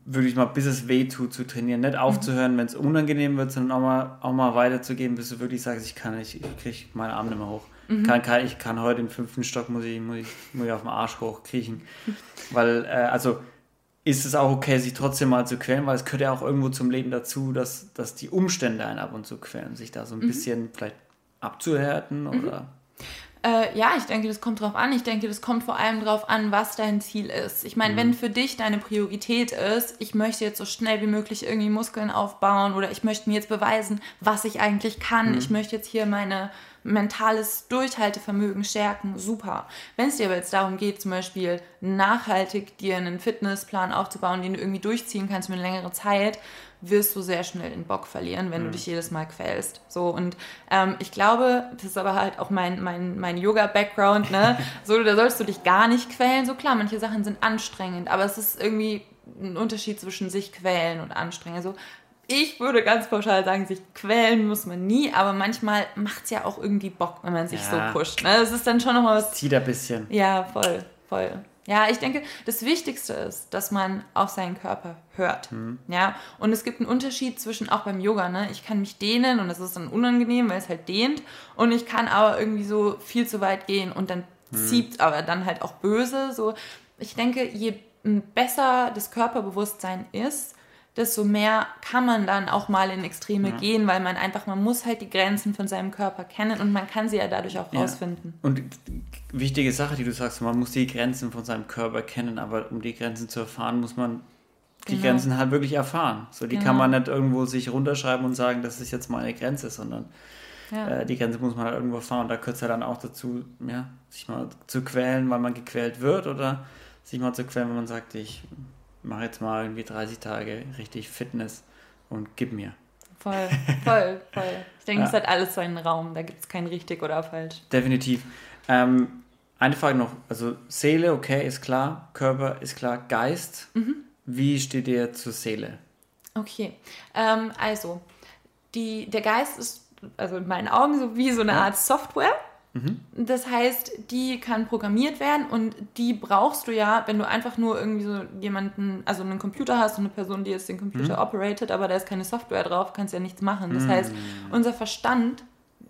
wirklich mal bis es weh tut zu trainieren, nicht aufzuhören, wenn es unangenehm wird, sondern auch mal, auch mal weiterzugehen, bis du wirklich sagst, ich kann nicht, ich kriege meine Arme nicht mehr hoch. Mhm. Kann, kann, ich kann heute im fünften Stock, muss ich, muss ich, muss ich auf dem Arsch hochkriechen. Weil, äh, also ist es auch okay, sich trotzdem mal zu quälen, weil es gehört ja auch irgendwo zum Leben dazu, dass, dass die Umstände einen ab und zu quälen, sich da so ein mhm. bisschen vielleicht abzuhärten mhm. oder. Äh, ja, ich denke, das kommt drauf an. Ich denke, das kommt vor allem drauf an, was dein Ziel ist. Ich meine, mhm. wenn für dich deine Priorität ist, ich möchte jetzt so schnell wie möglich irgendwie Muskeln aufbauen oder ich möchte mir jetzt beweisen, was ich eigentlich kann. Mhm. Ich möchte jetzt hier meine mentales Durchhaltevermögen stärken, super. Wenn es dir aber jetzt darum geht, zum Beispiel nachhaltig dir einen Fitnessplan aufzubauen, den du irgendwie durchziehen kannst für eine längere Zeit, wirst du sehr schnell den Bock verlieren, wenn mhm. du dich jedes Mal quälst. So und ähm, ich glaube, das ist aber halt auch mein, mein, mein Yoga-Background, ne? so, da sollst du dich gar nicht quälen. So klar, manche Sachen sind anstrengend, aber es ist irgendwie ein Unterschied zwischen sich quälen und anstrengen. Also ich würde ganz pauschal sagen, sich quälen muss man nie, aber manchmal macht es ja auch irgendwie Bock, wenn man sich ja. so pusht. Ne? Das ist dann schon nochmal was. Zieht ein bisschen. Ja, voll, voll. Ja, ich denke, das Wichtigste ist, dass man auf seinen Körper hört. Mhm. Ja, und es gibt einen Unterschied zwischen auch beim Yoga, ne? Ich kann mich dehnen und das ist dann unangenehm, weil es halt dehnt. Und ich kann aber irgendwie so viel zu weit gehen und dann zieht aber dann halt auch böse. So, ich denke, je besser das Körperbewusstsein ist, desto mehr kann man dann auch mal in Extreme ja. gehen, weil man einfach, man muss halt die Grenzen von seinem Körper kennen und man kann sie ja dadurch auch ja. rausfinden. Und wichtige Sache, die du sagst, man muss die Grenzen von seinem Körper kennen, aber um die Grenzen zu erfahren, muss man die genau. Grenzen halt wirklich erfahren. So, die genau. kann man nicht irgendwo sich runterschreiben und sagen, das ist jetzt meine Grenze, sondern ja. äh, die Grenze muss man halt irgendwo erfahren. Und da gehört es ja dann auch dazu, ja, sich mal zu quälen, weil man gequält wird oder sich mal zu quälen, wenn man sagt, ich mache jetzt mal irgendwie 30 Tage richtig Fitness und gib mir. Voll, voll, voll. Ich denke, ja. es hat alles seinen Raum, da gibt es kein richtig oder falsch. Definitiv. Ähm, eine Frage noch, also Seele, okay, ist klar, Körper ist klar, Geist, mhm. wie steht ihr zur Seele? Okay, ähm, also die, der Geist ist also in meinen Augen so wie so eine Art Software. Mhm. Das heißt, die kann programmiert werden und die brauchst du ja, wenn du einfach nur irgendwie so jemanden, also einen Computer hast und eine Person, die jetzt den Computer mhm. operated, aber da ist keine Software drauf, kannst ja nichts machen. Das mhm. heißt, unser Verstand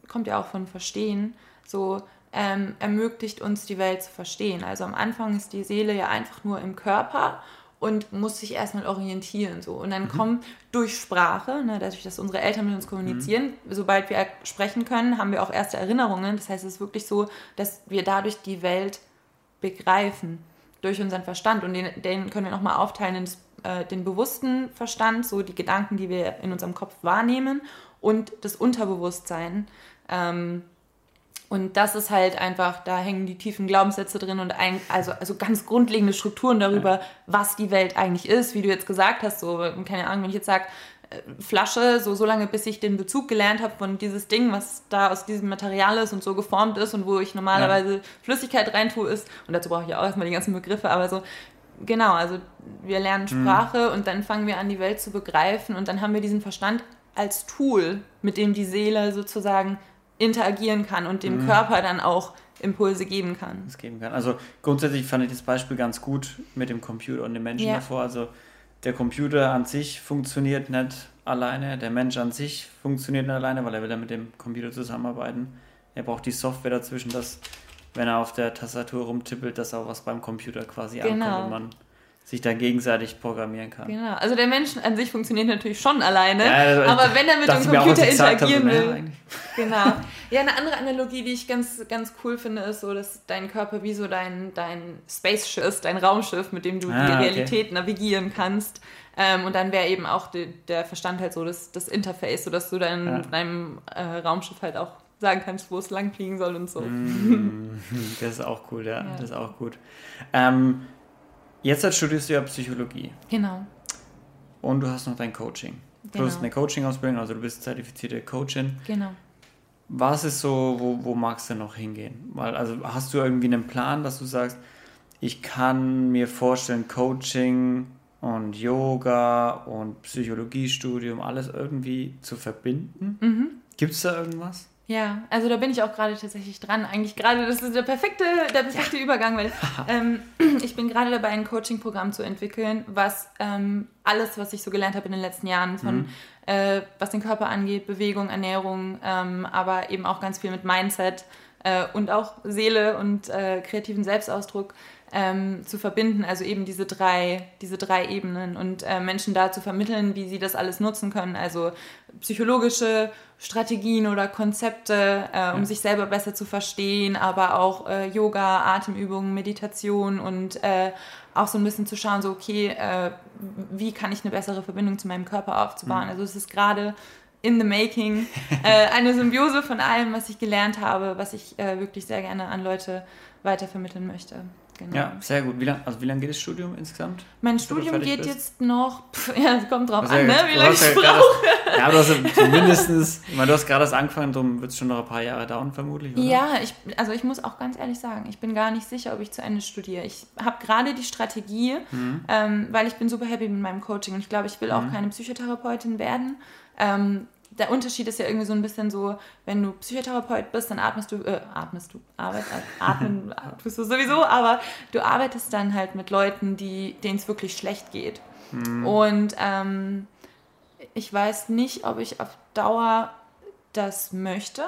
kommt ja auch von Verstehen, so ähm, ermöglicht uns die Welt zu verstehen. Also am Anfang ist die Seele ja einfach nur im Körper und muss sich erstmal orientieren. So. Und dann mhm. kommen durch Sprache, ne, dadurch, dass unsere Eltern mit uns kommunizieren, mhm. sobald wir sprechen können, haben wir auch erste Erinnerungen. Das heißt, es ist wirklich so, dass wir dadurch die Welt begreifen, durch unseren Verstand. Und den, den können wir nochmal aufteilen in das, äh, den bewussten Verstand, so die Gedanken, die wir in unserem Kopf wahrnehmen, und das Unterbewusstsein. Ähm, und das ist halt einfach, da hängen die tiefen Glaubenssätze drin und ein, also, also ganz grundlegende Strukturen darüber, was die Welt eigentlich ist, wie du jetzt gesagt hast. So, keine Ahnung, wenn ich jetzt sage, äh, Flasche, so, so lange, bis ich den Bezug gelernt habe von dieses Ding, was da aus diesem Material ist und so geformt ist und wo ich normalerweise ja. Flüssigkeit reintue, ist, und dazu brauche ich ja auch erstmal die ganzen Begriffe, aber so, genau, also wir lernen mhm. Sprache mhm. und dann fangen wir an, die Welt zu begreifen und dann haben wir diesen Verstand als Tool, mit dem die Seele sozusagen interagieren kann und dem mhm. Körper dann auch Impulse geben kann. Das geben kann. Also grundsätzlich fand ich das Beispiel ganz gut mit dem Computer und dem Menschen ja. davor. Also der Computer an sich funktioniert nicht alleine, der Mensch an sich funktioniert nicht alleine, weil er will ja mit dem Computer zusammenarbeiten. Er braucht die Software dazwischen, dass wenn er auf der Tastatur rumtippelt, dass auch was beim Computer quasi genau. ankommt und man sich da gegenseitig programmieren kann. Genau. Also der Mensch an sich funktioniert natürlich schon alleine, ja, also aber wenn er mit dem Computer interagieren will. Genau. Ja, eine andere Analogie, die ich ganz, ganz cool finde, ist so, dass dein Körper wie so dein, dein Spaceship ist, dein Raumschiff, mit dem du ah, die Realität okay. navigieren kannst. Ähm, und dann wäre eben auch die, der Verstand halt so das, das Interface, sodass du dein, ja. deinem äh, Raumschiff halt auch sagen kannst, wo es lang fliegen soll und so. Mm, das ist auch cool, ja. ja. Das ist auch gut. Ähm, Jetzt studierst du ja Psychologie. Genau. Und du hast noch dein Coaching. Du genau. hast eine Coaching-Ausbildung, also du bist zertifizierte Coachin. Genau. Was ist so, wo, wo magst du noch hingehen? Weil, also hast du irgendwie einen Plan, dass du sagst, ich kann mir vorstellen, Coaching und Yoga und Psychologiestudium, alles irgendwie zu verbinden? Mhm. Gibt es da irgendwas? Ja, also da bin ich auch gerade tatsächlich dran. Eigentlich gerade, das ist der perfekte, der perfekte ja. Übergang, weil ähm, ich bin gerade dabei, ein Coaching-Programm zu entwickeln, was ähm, alles, was ich so gelernt habe in den letzten Jahren, von mhm. äh, was den Körper angeht, Bewegung, Ernährung, ähm, aber eben auch ganz viel mit Mindset äh, und auch Seele und äh, kreativen Selbstausdruck ähm, zu verbinden, also eben diese drei, diese drei Ebenen und äh, Menschen da zu vermitteln, wie sie das alles nutzen können, also psychologische Strategien oder Konzepte, äh, um ja. sich selber besser zu verstehen, aber auch äh, Yoga, Atemübungen, Meditation und äh, auch so ein bisschen zu schauen, so okay, äh, wie kann ich eine bessere Verbindung zu meinem Körper aufzubauen. Mhm. Also es ist gerade in the making äh, eine Symbiose von allem, was ich gelernt habe, was ich wirklich sehr gerne an Leute weitervermitteln möchte. Genau. Ja, sehr gut. Wie lang, also wie lange geht das Studium insgesamt? Mein Studium geht bist? jetzt noch, pff, ja, es kommt drauf an, ne, wie lange ich brauche. Ja, du hast mindestens, ich meine, du hast gerade das angefangen, darum wird es schon noch ein paar Jahre dauern vermutlich, oder? Ja, ich, also ich muss auch ganz ehrlich sagen, ich bin gar nicht sicher, ob ich zu Ende studiere. Ich habe gerade die Strategie, mhm. ähm, weil ich bin super happy mit meinem Coaching und ich glaube, ich will auch mhm. keine Psychotherapeutin werden. Ähm, der Unterschied ist ja irgendwie so ein bisschen so, wenn du Psychotherapeut bist, dann atmest du, äh, atmest du, arbeit, atmen tust du sowieso, aber du arbeitest dann halt mit Leuten, die, denen es wirklich schlecht geht. Mhm. Und ähm, ich weiß nicht, ob ich auf Dauer das möchte.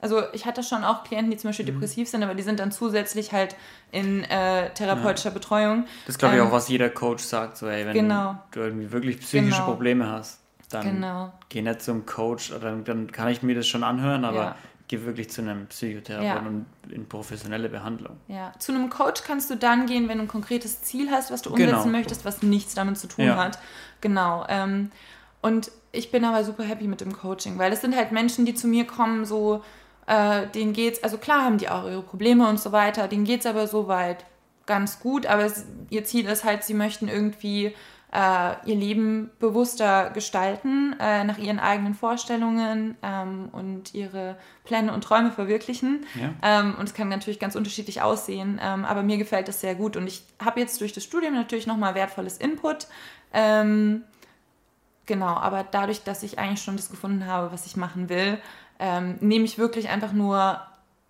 Also ich hatte schon auch Klienten, die zum Beispiel mhm. depressiv sind, aber die sind dann zusätzlich halt in äh, therapeutischer ja. Betreuung. Das glaube ich ähm, auch, was jeder Coach sagt, so ey, wenn genau. du irgendwie wirklich psychische genau. Probleme hast, dann genau. geh nicht zum Coach, dann, dann kann ich mir das schon anhören, aber ja. geh wirklich zu einem Psychotherapeuten ja. und in professionelle Behandlung. Ja, zu einem Coach kannst du dann gehen, wenn du ein konkretes Ziel hast, was du umsetzen genau. möchtest, was nichts damit zu tun hat. Genau. Ähm, und ich bin aber super happy mit dem Coaching, weil es sind halt Menschen, die zu mir kommen, so äh, denen geht's, also klar haben die auch ihre Probleme und so weiter, denen geht es aber soweit ganz gut, aber es, ihr Ziel ist halt, sie möchten irgendwie ihr Leben bewusster gestalten, äh, nach ihren eigenen Vorstellungen ähm, und ihre Pläne und Träume verwirklichen. Ja. Ähm, und es kann natürlich ganz unterschiedlich aussehen, ähm, aber mir gefällt das sehr gut. Und ich habe jetzt durch das Studium natürlich nochmal wertvolles Input. Genau, aber dadurch, dass ich eigentlich schon das gefunden habe, was ich machen will, nehme ich wirklich einfach nur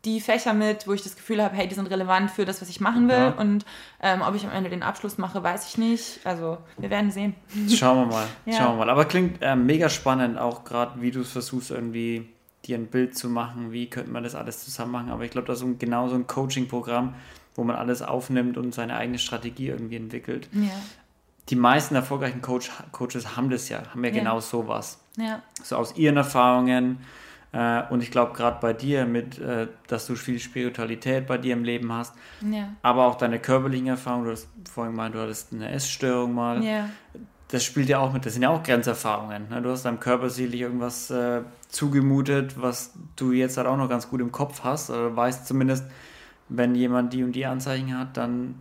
die Fächer mit, wo ich das Gefühl habe, hey, die sind relevant für das, was ich machen will. Ja. Und ähm, ob ich am Ende den Abschluss mache, weiß ich nicht. Also wir werden sehen. Schauen wir mal. ja. Schauen wir mal. Aber klingt äh, mega spannend, auch gerade wie du es versuchst, irgendwie dir ein Bild zu machen, wie könnte man das alles zusammen machen. Aber ich glaube, das ist genau so ein Coaching-Programm, wo man alles aufnimmt und seine eigene Strategie irgendwie entwickelt. Ja. Die meisten erfolgreichen Coach, Coaches haben das ja, haben ja, ja. genau sowas. Ja. So aus ihren Erfahrungen äh, und ich glaube, gerade bei dir, mit, äh, dass du viel Spiritualität bei dir im Leben hast, ja. aber auch deine körperlichen Erfahrungen, du hast vorhin gemeint, du hattest eine Essstörung mal. Ja. Das spielt ja auch mit, das sind ja auch Grenzerfahrungen. Ne? Du hast deinem Körper sicherlich irgendwas äh, zugemutet, was du jetzt halt auch noch ganz gut im Kopf hast, oder weißt zumindest, wenn jemand die und die Anzeichen hat, dann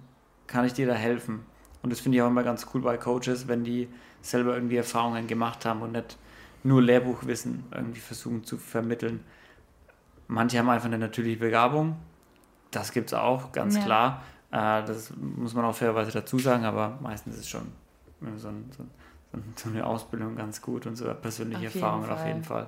kann ich dir da helfen. Und das finde ich auch immer ganz cool bei Coaches, wenn die selber irgendwie Erfahrungen gemacht haben und nicht nur Lehrbuchwissen irgendwie versuchen zu vermitteln. Manche haben einfach eine natürliche Begabung. Das gibt es auch, ganz ja. klar. Äh, das muss man auch fairerweise dazu sagen, aber meistens ist schon so, ein, so, so eine Ausbildung ganz gut und so persönliche auf Erfahrungen auf jeden Fall.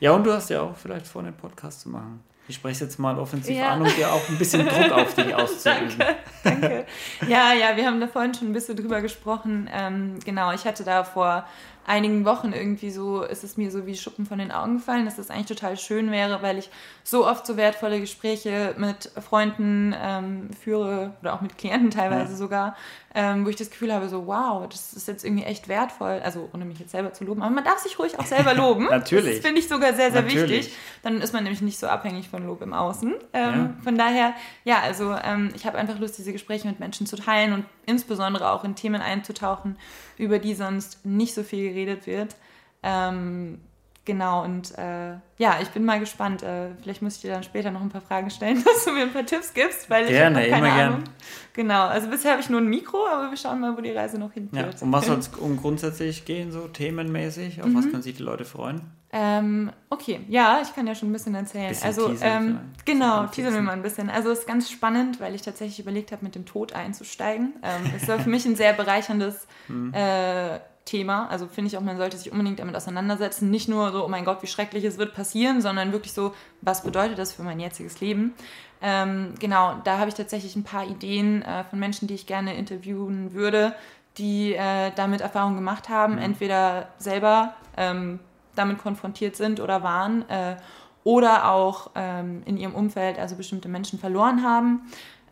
Ja, und du hast ja auch vielleicht vor, einen Podcast zu machen. Ich spreche es jetzt mal offensiv ja. an, um dir auch ein bisschen Druck auf dich auszuüben. danke, danke. Ja, ja, wir haben da vorhin schon ein bisschen drüber gesprochen. Ähm, genau, ich hatte da vor einigen Wochen irgendwie so, ist es mir so wie Schuppen von den Augen gefallen, dass das eigentlich total schön wäre, weil ich so oft so wertvolle Gespräche mit Freunden ähm, führe oder auch mit Klienten teilweise ja. sogar, ähm, wo ich das Gefühl habe, so wow, das ist jetzt irgendwie echt wertvoll, also ohne mich jetzt selber zu loben, aber man darf sich ruhig auch selber loben. Natürlich. Das finde ich sogar sehr, sehr Natürlich. wichtig. Dann ist man nämlich nicht so abhängig von Lob im Außen. Ähm, ja. Von daher, ja, also ähm, ich habe einfach Lust, diese Gespräche mit Menschen zu teilen und insbesondere auch in Themen einzutauchen, über die sonst nicht so viel geredet wird. Ähm, Genau, und äh, ja, ich bin mal gespannt. Äh, vielleicht muss ich dir dann später noch ein paar Fragen stellen, dass du mir ein paar Tipps gibst, weil ich gerne, keine immer Ahnung. Gern. Genau, also bisher habe ich nur ein Mikro, aber wir schauen mal, wo die Reise noch hinführt. Ja, um was soll es um grundsätzlich gehen, so themenmäßig? Auf mhm. was können sich die Leute freuen? Ähm, okay, ja, ich kann ja schon ein bisschen erzählen. Bisschen also, ähm, genau, teasern wir mal ein bisschen. Also, es ist ganz spannend, weil ich tatsächlich überlegt habe, mit dem Tod einzusteigen. Ähm, es war für mich ein sehr bereicherndes mhm. äh, Thema. Also finde ich auch, man sollte sich unbedingt damit auseinandersetzen. Nicht nur so, oh mein Gott, wie schrecklich es wird passieren, sondern wirklich so, was bedeutet das für mein jetziges Leben? Ähm, genau, da habe ich tatsächlich ein paar Ideen äh, von Menschen, die ich gerne interviewen würde, die äh, damit Erfahrung gemacht haben, mhm. entweder selber ähm, damit konfrontiert sind oder waren äh, oder auch ähm, in ihrem Umfeld also bestimmte Menschen verloren haben.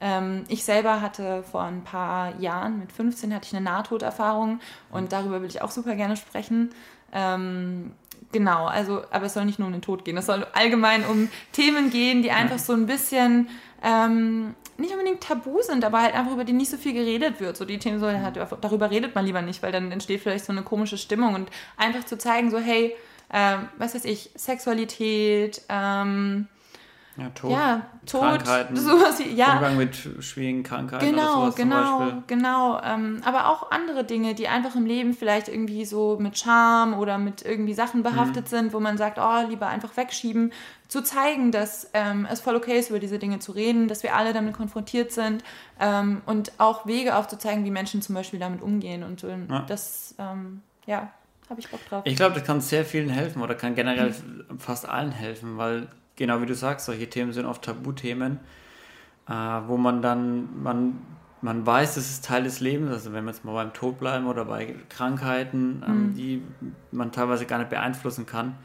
Ähm, ich selber hatte vor ein paar Jahren, mit 15, hatte ich eine Nahtoderfahrung und darüber will ich auch super gerne sprechen. Ähm, genau, also, aber es soll nicht nur um den Tod gehen, es soll allgemein um Themen gehen, die einfach so ein bisschen ähm, nicht unbedingt tabu sind, aber halt einfach über die nicht so viel geredet wird. So die Themen so, halt, darüber redet man lieber nicht, weil dann entsteht vielleicht so eine komische Stimmung und einfach zu zeigen, so hey, äh, was weiß ich, Sexualität, ähm, ja, Tod, ja, Tod Krankheiten, sowas wie, ja. Umgang mit schwierigen Krankheiten genau, oder sowas genau, Beispiel. Genau, ähm, aber auch andere Dinge, die einfach im Leben vielleicht irgendwie so mit Scham oder mit irgendwie Sachen behaftet mhm. sind, wo man sagt, oh, lieber einfach wegschieben, zu zeigen, dass ähm, es voll okay ist, über diese Dinge zu reden, dass wir alle damit konfrontiert sind ähm, und auch Wege aufzuzeigen, wie Menschen zum Beispiel damit umgehen und ja. das, ähm, ja, habe ich Bock drauf. Ich glaube, das kann sehr vielen helfen oder kann generell mhm. fast allen helfen, weil genau wie du sagst, solche Themen sind oft Tabuthemen, äh, wo man dann, man, man weiß, es ist Teil des Lebens, also wenn wir jetzt mal beim Tod bleiben oder bei Krankheiten, ähm, mhm. die man teilweise gar nicht beeinflussen kann,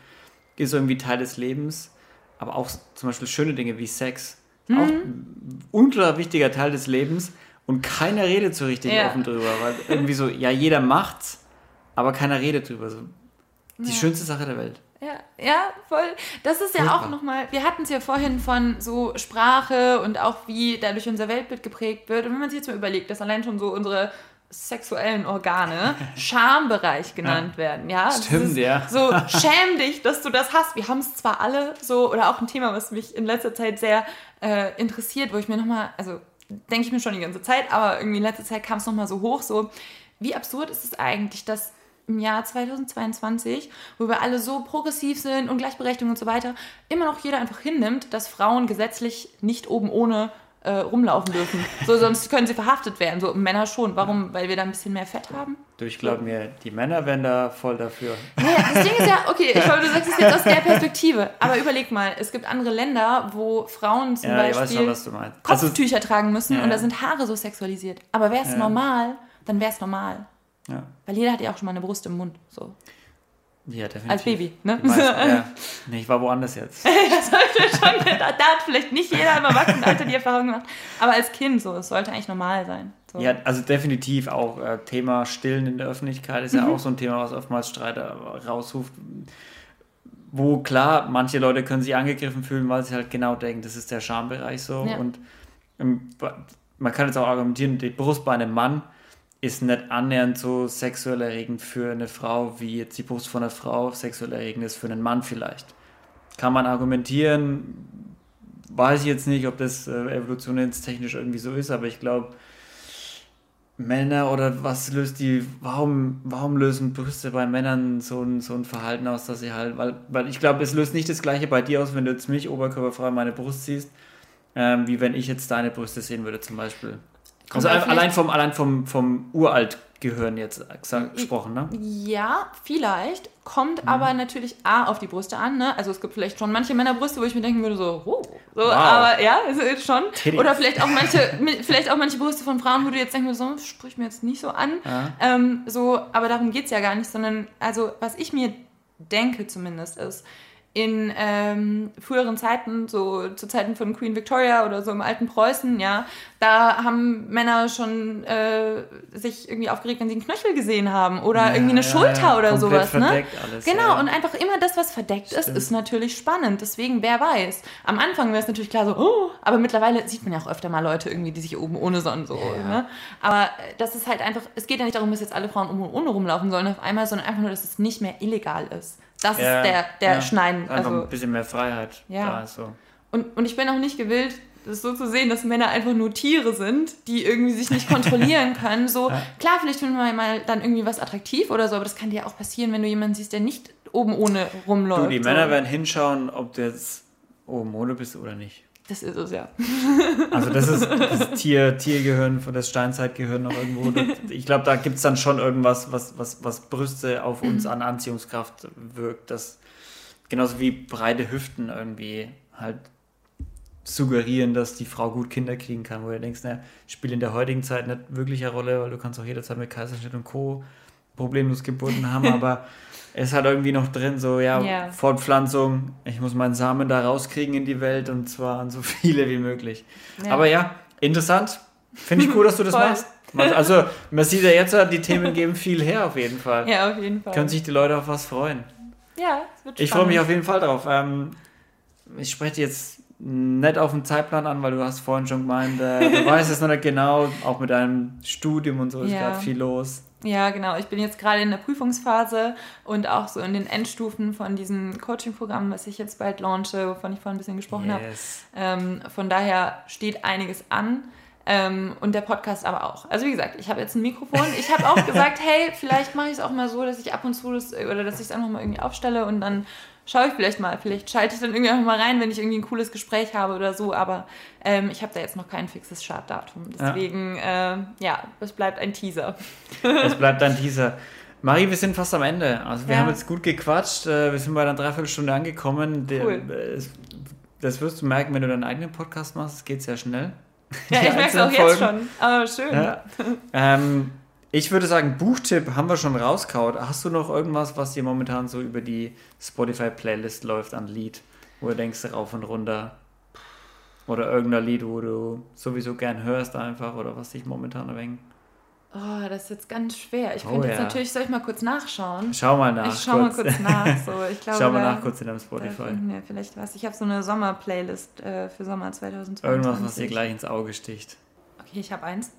ist irgendwie Teil des Lebens. aber auch zum Beispiel schöne Dinge wie Sex. Mhm. Auch ein ultra wichtiger Teil des Lebens und keiner redet so richtig ja. offen drüber, weil irgendwie so, ja, jeder macht's, aber keiner redet drüber. So, die ja. schönste Sache der Welt. Ja, ja, voll. Das ist ja auch nochmal, wir hatten es ja vorhin von so Sprache und auch wie dadurch unser Weltbild geprägt wird. Und wenn man sich jetzt mal überlegt, dass allein schon so unsere sexuellen Organe Schambereich genannt ja. werden. Ja, stimmt, ja. So schäm dich, dass du das hast. Wir haben es zwar alle so, oder auch ein Thema, was mich in letzter Zeit sehr äh, interessiert, wo ich mir nochmal, also denke ich mir schon die ganze Zeit, aber irgendwie in letzter Zeit kam es nochmal so hoch, so wie absurd ist es eigentlich, dass im Jahr 2022, wo wir alle so progressiv sind und Gleichberechtigung und so weiter, immer noch jeder einfach hinnimmt, dass Frauen gesetzlich nicht oben ohne äh, rumlaufen dürfen. So, sonst können sie verhaftet werden. So Männer schon. Warum? Weil wir da ein bisschen mehr Fett haben? Du, ich glaube mir, die Männer wären da voll dafür. Naja, das Ding ist ja, okay, ich glaube, du sagst es jetzt aus der Perspektive. Aber überleg mal, es gibt andere Länder, wo Frauen zum ja, Beispiel schon, Kopftücher also, tragen müssen ja, und da sind Haare so sexualisiert. Aber wäre es ja. normal, dann wäre es normal. Ja. Weil jeder hat ja auch schon mal eine Brust im Mund. So. Ja, definitiv. Als Baby, ne? Weiß, ja. Nee, ich war woanders jetzt. das sollte schon, da, da, hat vielleicht nicht jeder im Erwachsenenalter die Erfahrung gemacht, aber als Kind so, es sollte eigentlich normal sein. So. Ja, also definitiv auch äh, Thema Stillen in der Öffentlichkeit ist mhm. ja auch so ein Thema, was oftmals Streit rausruft. Wo klar, manche Leute können sich angegriffen fühlen, weil sie halt genau denken, das ist der Schambereich so. Ja. Und ähm, man kann jetzt auch argumentieren, die Brust bei einem Mann ist nicht annähernd so sexuell erregend für eine Frau, wie jetzt die Brust von einer Frau sexuell erregend ist für einen Mann vielleicht. Kann man argumentieren, weiß ich jetzt nicht, ob das äh, evolutionstechnisch irgendwie so ist, aber ich glaube, Männer oder was löst die, warum, warum lösen Brüste bei Männern so ein, so ein Verhalten aus, dass sie halt, weil, weil ich glaube, es löst nicht das gleiche bei dir aus, wenn du jetzt mich oberkörperfrei meine Brust siehst, ähm, wie wenn ich jetzt deine Brüste sehen würde zum Beispiel. Also allein vom, allein vom, vom Uraltgehirn jetzt gesprochen, ne? Ja, vielleicht. Kommt mhm. aber natürlich A auf die Brüste an, ne? Also es gibt vielleicht schon manche Männerbrüste, wo ich mir denken würde, so, oh, so, wow. aber ja, ist schon. Titty. Oder vielleicht auch manche, vielleicht auch manche Brüste von Frauen, wo du jetzt denkst, so, sprich mir jetzt nicht so an. Ja. Ähm, so, aber darum geht es ja gar nicht, sondern also was ich mir denke zumindest ist, in ähm, früheren Zeiten, so zu Zeiten von Queen Victoria oder so im alten Preußen, ja, da haben Männer schon äh, sich irgendwie aufgeregt, wenn sie einen Knöchel gesehen haben oder ja, irgendwie eine ja, Schulter ja, oder sowas. Ne? Alles, genau, und einfach immer das, was verdeckt Stimmt. ist, ist natürlich spannend. Deswegen, wer weiß. Am Anfang wäre es natürlich klar so, oh, aber mittlerweile sieht man ja auch öfter mal Leute irgendwie, die sich oben ohne Sonnen so. Ne? Aber das ist halt einfach, es geht ja nicht darum, dass jetzt alle Frauen oben ohne rumlaufen sollen auf einmal, sondern einfach nur, dass es nicht mehr illegal ist. Das ja, ist der, der ja, Schneiden. Einfach also, ein bisschen mehr Freiheit. Ja. Da, so. und, und ich bin auch nicht gewillt, das so zu sehen, dass Männer einfach nur Tiere sind, die irgendwie sich nicht kontrollieren können. So, klar, vielleicht finden wir mal dann irgendwie was attraktiv oder so, aber das kann dir auch passieren, wenn du jemanden siehst, der nicht oben ohne rumläuft. Du, die so. Männer werden hinschauen, ob du jetzt oben ohne bist oder nicht. Das ist es, ja. Also das ist das Tier, Tiergehirn, das Steinzeitgehirn noch irgendwo. Ich glaube, da gibt es dann schon irgendwas, was, was, was Brüste auf uns mhm. an Anziehungskraft wirkt. Das genauso wie breite Hüften irgendwie halt suggerieren, dass die Frau gut Kinder kriegen kann, wo du denkst, naja, spielt in der heutigen Zeit nicht wirklich eine Rolle, weil du kannst auch jederzeit mit Kaiserschnitt und Co. problemlos Geburten haben, aber es hat irgendwie noch drin, so, ja, yeah. Fortpflanzung, ich muss meinen Samen da rauskriegen in die Welt und zwar an so viele wie möglich. Ja. Aber ja, interessant. Finde ich cool, dass du das machst. Also, man sieht ja jetzt, die Themen geben viel her auf jeden Fall. Ja, auf jeden Fall. Können sich die Leute auf was freuen. Ja, es wird Ich freue mich auf jeden Fall drauf. Ähm, ich spreche jetzt nicht auf den Zeitplan an, weil du hast vorhin schon gemeint, äh, du weißt es noch nicht genau, auch mit deinem Studium und so ist ja. gerade viel los. Ja, genau. Ich bin jetzt gerade in der Prüfungsphase und auch so in den Endstufen von diesem Coaching-Programm, was ich jetzt bald launche, wovon ich vorhin ein bisschen gesprochen yes. habe. Ähm, von daher steht einiges an. Ähm, und der Podcast aber auch. Also wie gesagt, ich habe jetzt ein Mikrofon. Ich habe auch gesagt, hey, vielleicht mache ich es auch mal so, dass ich ab und zu das, oder dass ich es einfach mal irgendwie aufstelle und dann schaue ich vielleicht mal. Vielleicht schalte ich dann irgendwie auch mal rein, wenn ich irgendwie ein cooles Gespräch habe oder so. Aber ähm, ich habe da jetzt noch kein fixes Startdatum. Deswegen, ja, äh, ja es bleibt ein Teaser. es bleibt ein Teaser. Marie, wir sind fast am Ende. Also wir ja. haben jetzt gut gequatscht. Äh, wir sind bei einer Dreiviertelstunde angekommen. Cool. Das wirst du merken, wenn du deinen eigenen Podcast machst. Es geht sehr schnell. Ja, ich merke es auch Folgen. jetzt schon. Aber schön. Ja. Ähm, ich würde sagen, Buchtipp haben wir schon rauskaut. Hast du noch irgendwas, was dir momentan so über die Spotify-Playlist läuft an Lied, Wo du denkst, rauf und runter. Oder irgendein Lied, wo du sowieso gern hörst einfach oder was dich momentan erwähnt. Oh, das ist jetzt ganz schwer. Ich oh, könnte jetzt ja. natürlich, soll ich mal kurz nachschauen? Schau mal nach. Ich schau kurz. mal kurz nach. So, ich glaube, schau mal nach kurz in deinem Spotify. Ja, vielleicht was. Ich habe so eine Sommer-Playlist äh, für Sommer 2020. Irgendwas, was dir gleich ins Auge sticht. Okay, ich habe eins.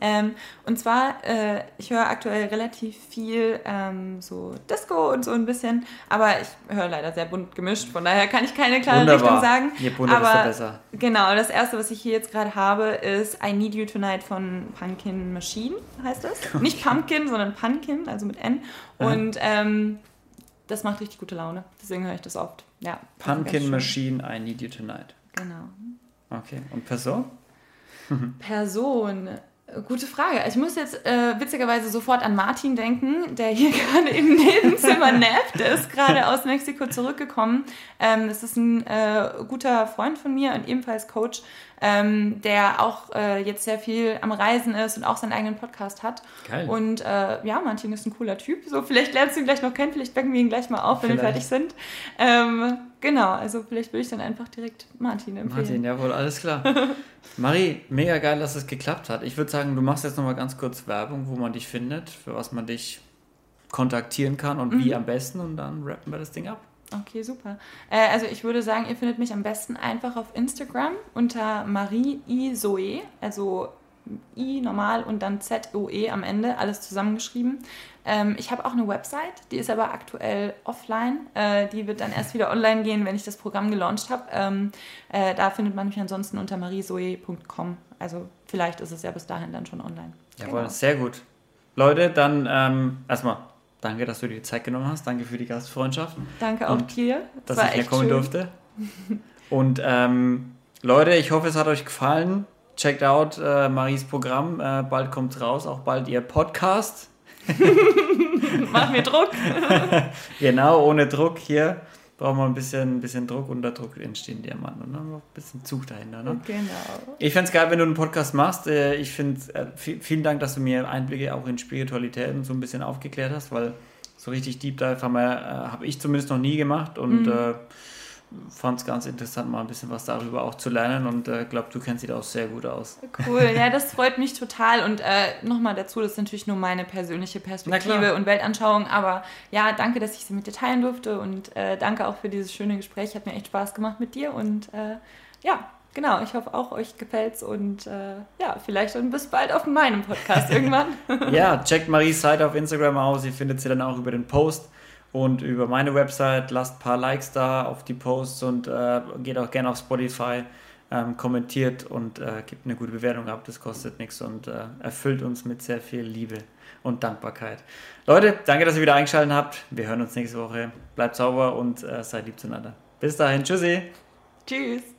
Ähm, und zwar, äh, ich höre aktuell relativ viel ähm, so Disco und so ein bisschen, aber ich höre leider sehr bunt gemischt, von daher kann ich keine klare Wunderbar. Richtung sagen. Je bunter, aber, desto besser. Genau, das erste, was ich hier jetzt gerade habe, ist I Need You Tonight von Pumpkin Machine, heißt das. Okay. Nicht Pumpkin, sondern Pumpkin, also mit N. Und ähm, das macht richtig gute Laune, deswegen höre ich das oft. Ja, Pumpkin Machine, I Need You Tonight. Genau. Okay, und Person? Person. Gute Frage. Ich muss jetzt äh, witzigerweise sofort an Martin denken, der hier gerade im Nebenzimmer nappt. Der ist gerade aus Mexiko zurückgekommen. Ähm, das ist ein äh, guter Freund von mir und ebenfalls Coach, ähm, der auch äh, jetzt sehr viel am Reisen ist und auch seinen eigenen Podcast hat. Geil. Und äh, ja, Martin ist ein cooler Typ. So, vielleicht lernst du ihn gleich noch kennen, vielleicht wecken wir ihn gleich mal auf, wenn vielleicht. wir fertig sind. Ähm, genau, also vielleicht würde ich dann einfach direkt Martin empfehlen. Martin, jawohl, alles klar. Marie, mega geil, dass es geklappt hat. Ich würde sagen, du machst jetzt nochmal ganz kurz Werbung, wo man dich findet, für was man dich kontaktieren kann und mhm. wie am besten und dann rappen wir das Ding ab. Okay, super. Äh, also ich würde sagen, ihr findet mich am besten einfach auf Instagram unter Marie I Zoe, also I normal und dann Z-O-E am Ende, alles zusammengeschrieben. Ähm, ich habe auch eine Website, die ist aber aktuell offline. Äh, die wird dann erst wieder online gehen, wenn ich das Programm gelauncht habe. Ähm, äh, da findet man mich ansonsten unter mariesoe.com. Also vielleicht ist es ja bis dahin dann schon online. Jawohl, genau. sehr gut. Leute, dann ähm, erstmal danke, dass du dir die Zeit genommen hast. Danke für die Gastfreundschaft. Danke auch dir. Das dass ich hier kommen schön. durfte. Und ähm, Leute, ich hoffe, es hat euch gefallen. Checkt out äh, Maries Programm. Äh, bald kommt raus, auch bald ihr Podcast. Mach mir Druck. genau, ohne Druck hier brauchen wir ein bisschen, ein bisschen Druck. Unter Druck entstehen Diamanten und dann noch ein bisschen Zug dahinter. Ne? Genau. Ich fände es geil, wenn du einen Podcast machst. Äh, ich finde, äh, vielen Dank, dass du mir Einblicke auch in Spiritualität und so ein bisschen aufgeklärt hast, weil so richtig Deep Dive habe äh, hab ich zumindest noch nie gemacht und mhm. äh, fand es ganz interessant, mal ein bisschen was darüber auch zu lernen und äh, glaube, du kennst dich da auch sehr gut aus. Cool, ja, das freut mich total und äh, nochmal dazu, das ist natürlich nur meine persönliche Perspektive und Weltanschauung, aber ja, danke, dass ich sie mit dir teilen durfte und äh, danke auch für dieses schöne Gespräch, hat mir echt Spaß gemacht mit dir und äh, ja, genau, ich hoffe auch, euch gefällt's und äh, ja, vielleicht und bis bald auf meinem Podcast irgendwann. ja, checkt Maries Seite auf Instagram aus, ihr findet sie dann auch über den Post und über meine Website. Lasst ein paar Likes da auf die Posts und äh, geht auch gerne auf Spotify, ähm, kommentiert und äh, gibt eine gute Bewertung ab. Das kostet nichts und äh, erfüllt uns mit sehr viel Liebe und Dankbarkeit. Leute, danke, dass ihr wieder eingeschaltet habt. Wir hören uns nächste Woche. Bleibt sauber und äh, seid lieb zueinander. Bis dahin. Tschüssi. Tschüss.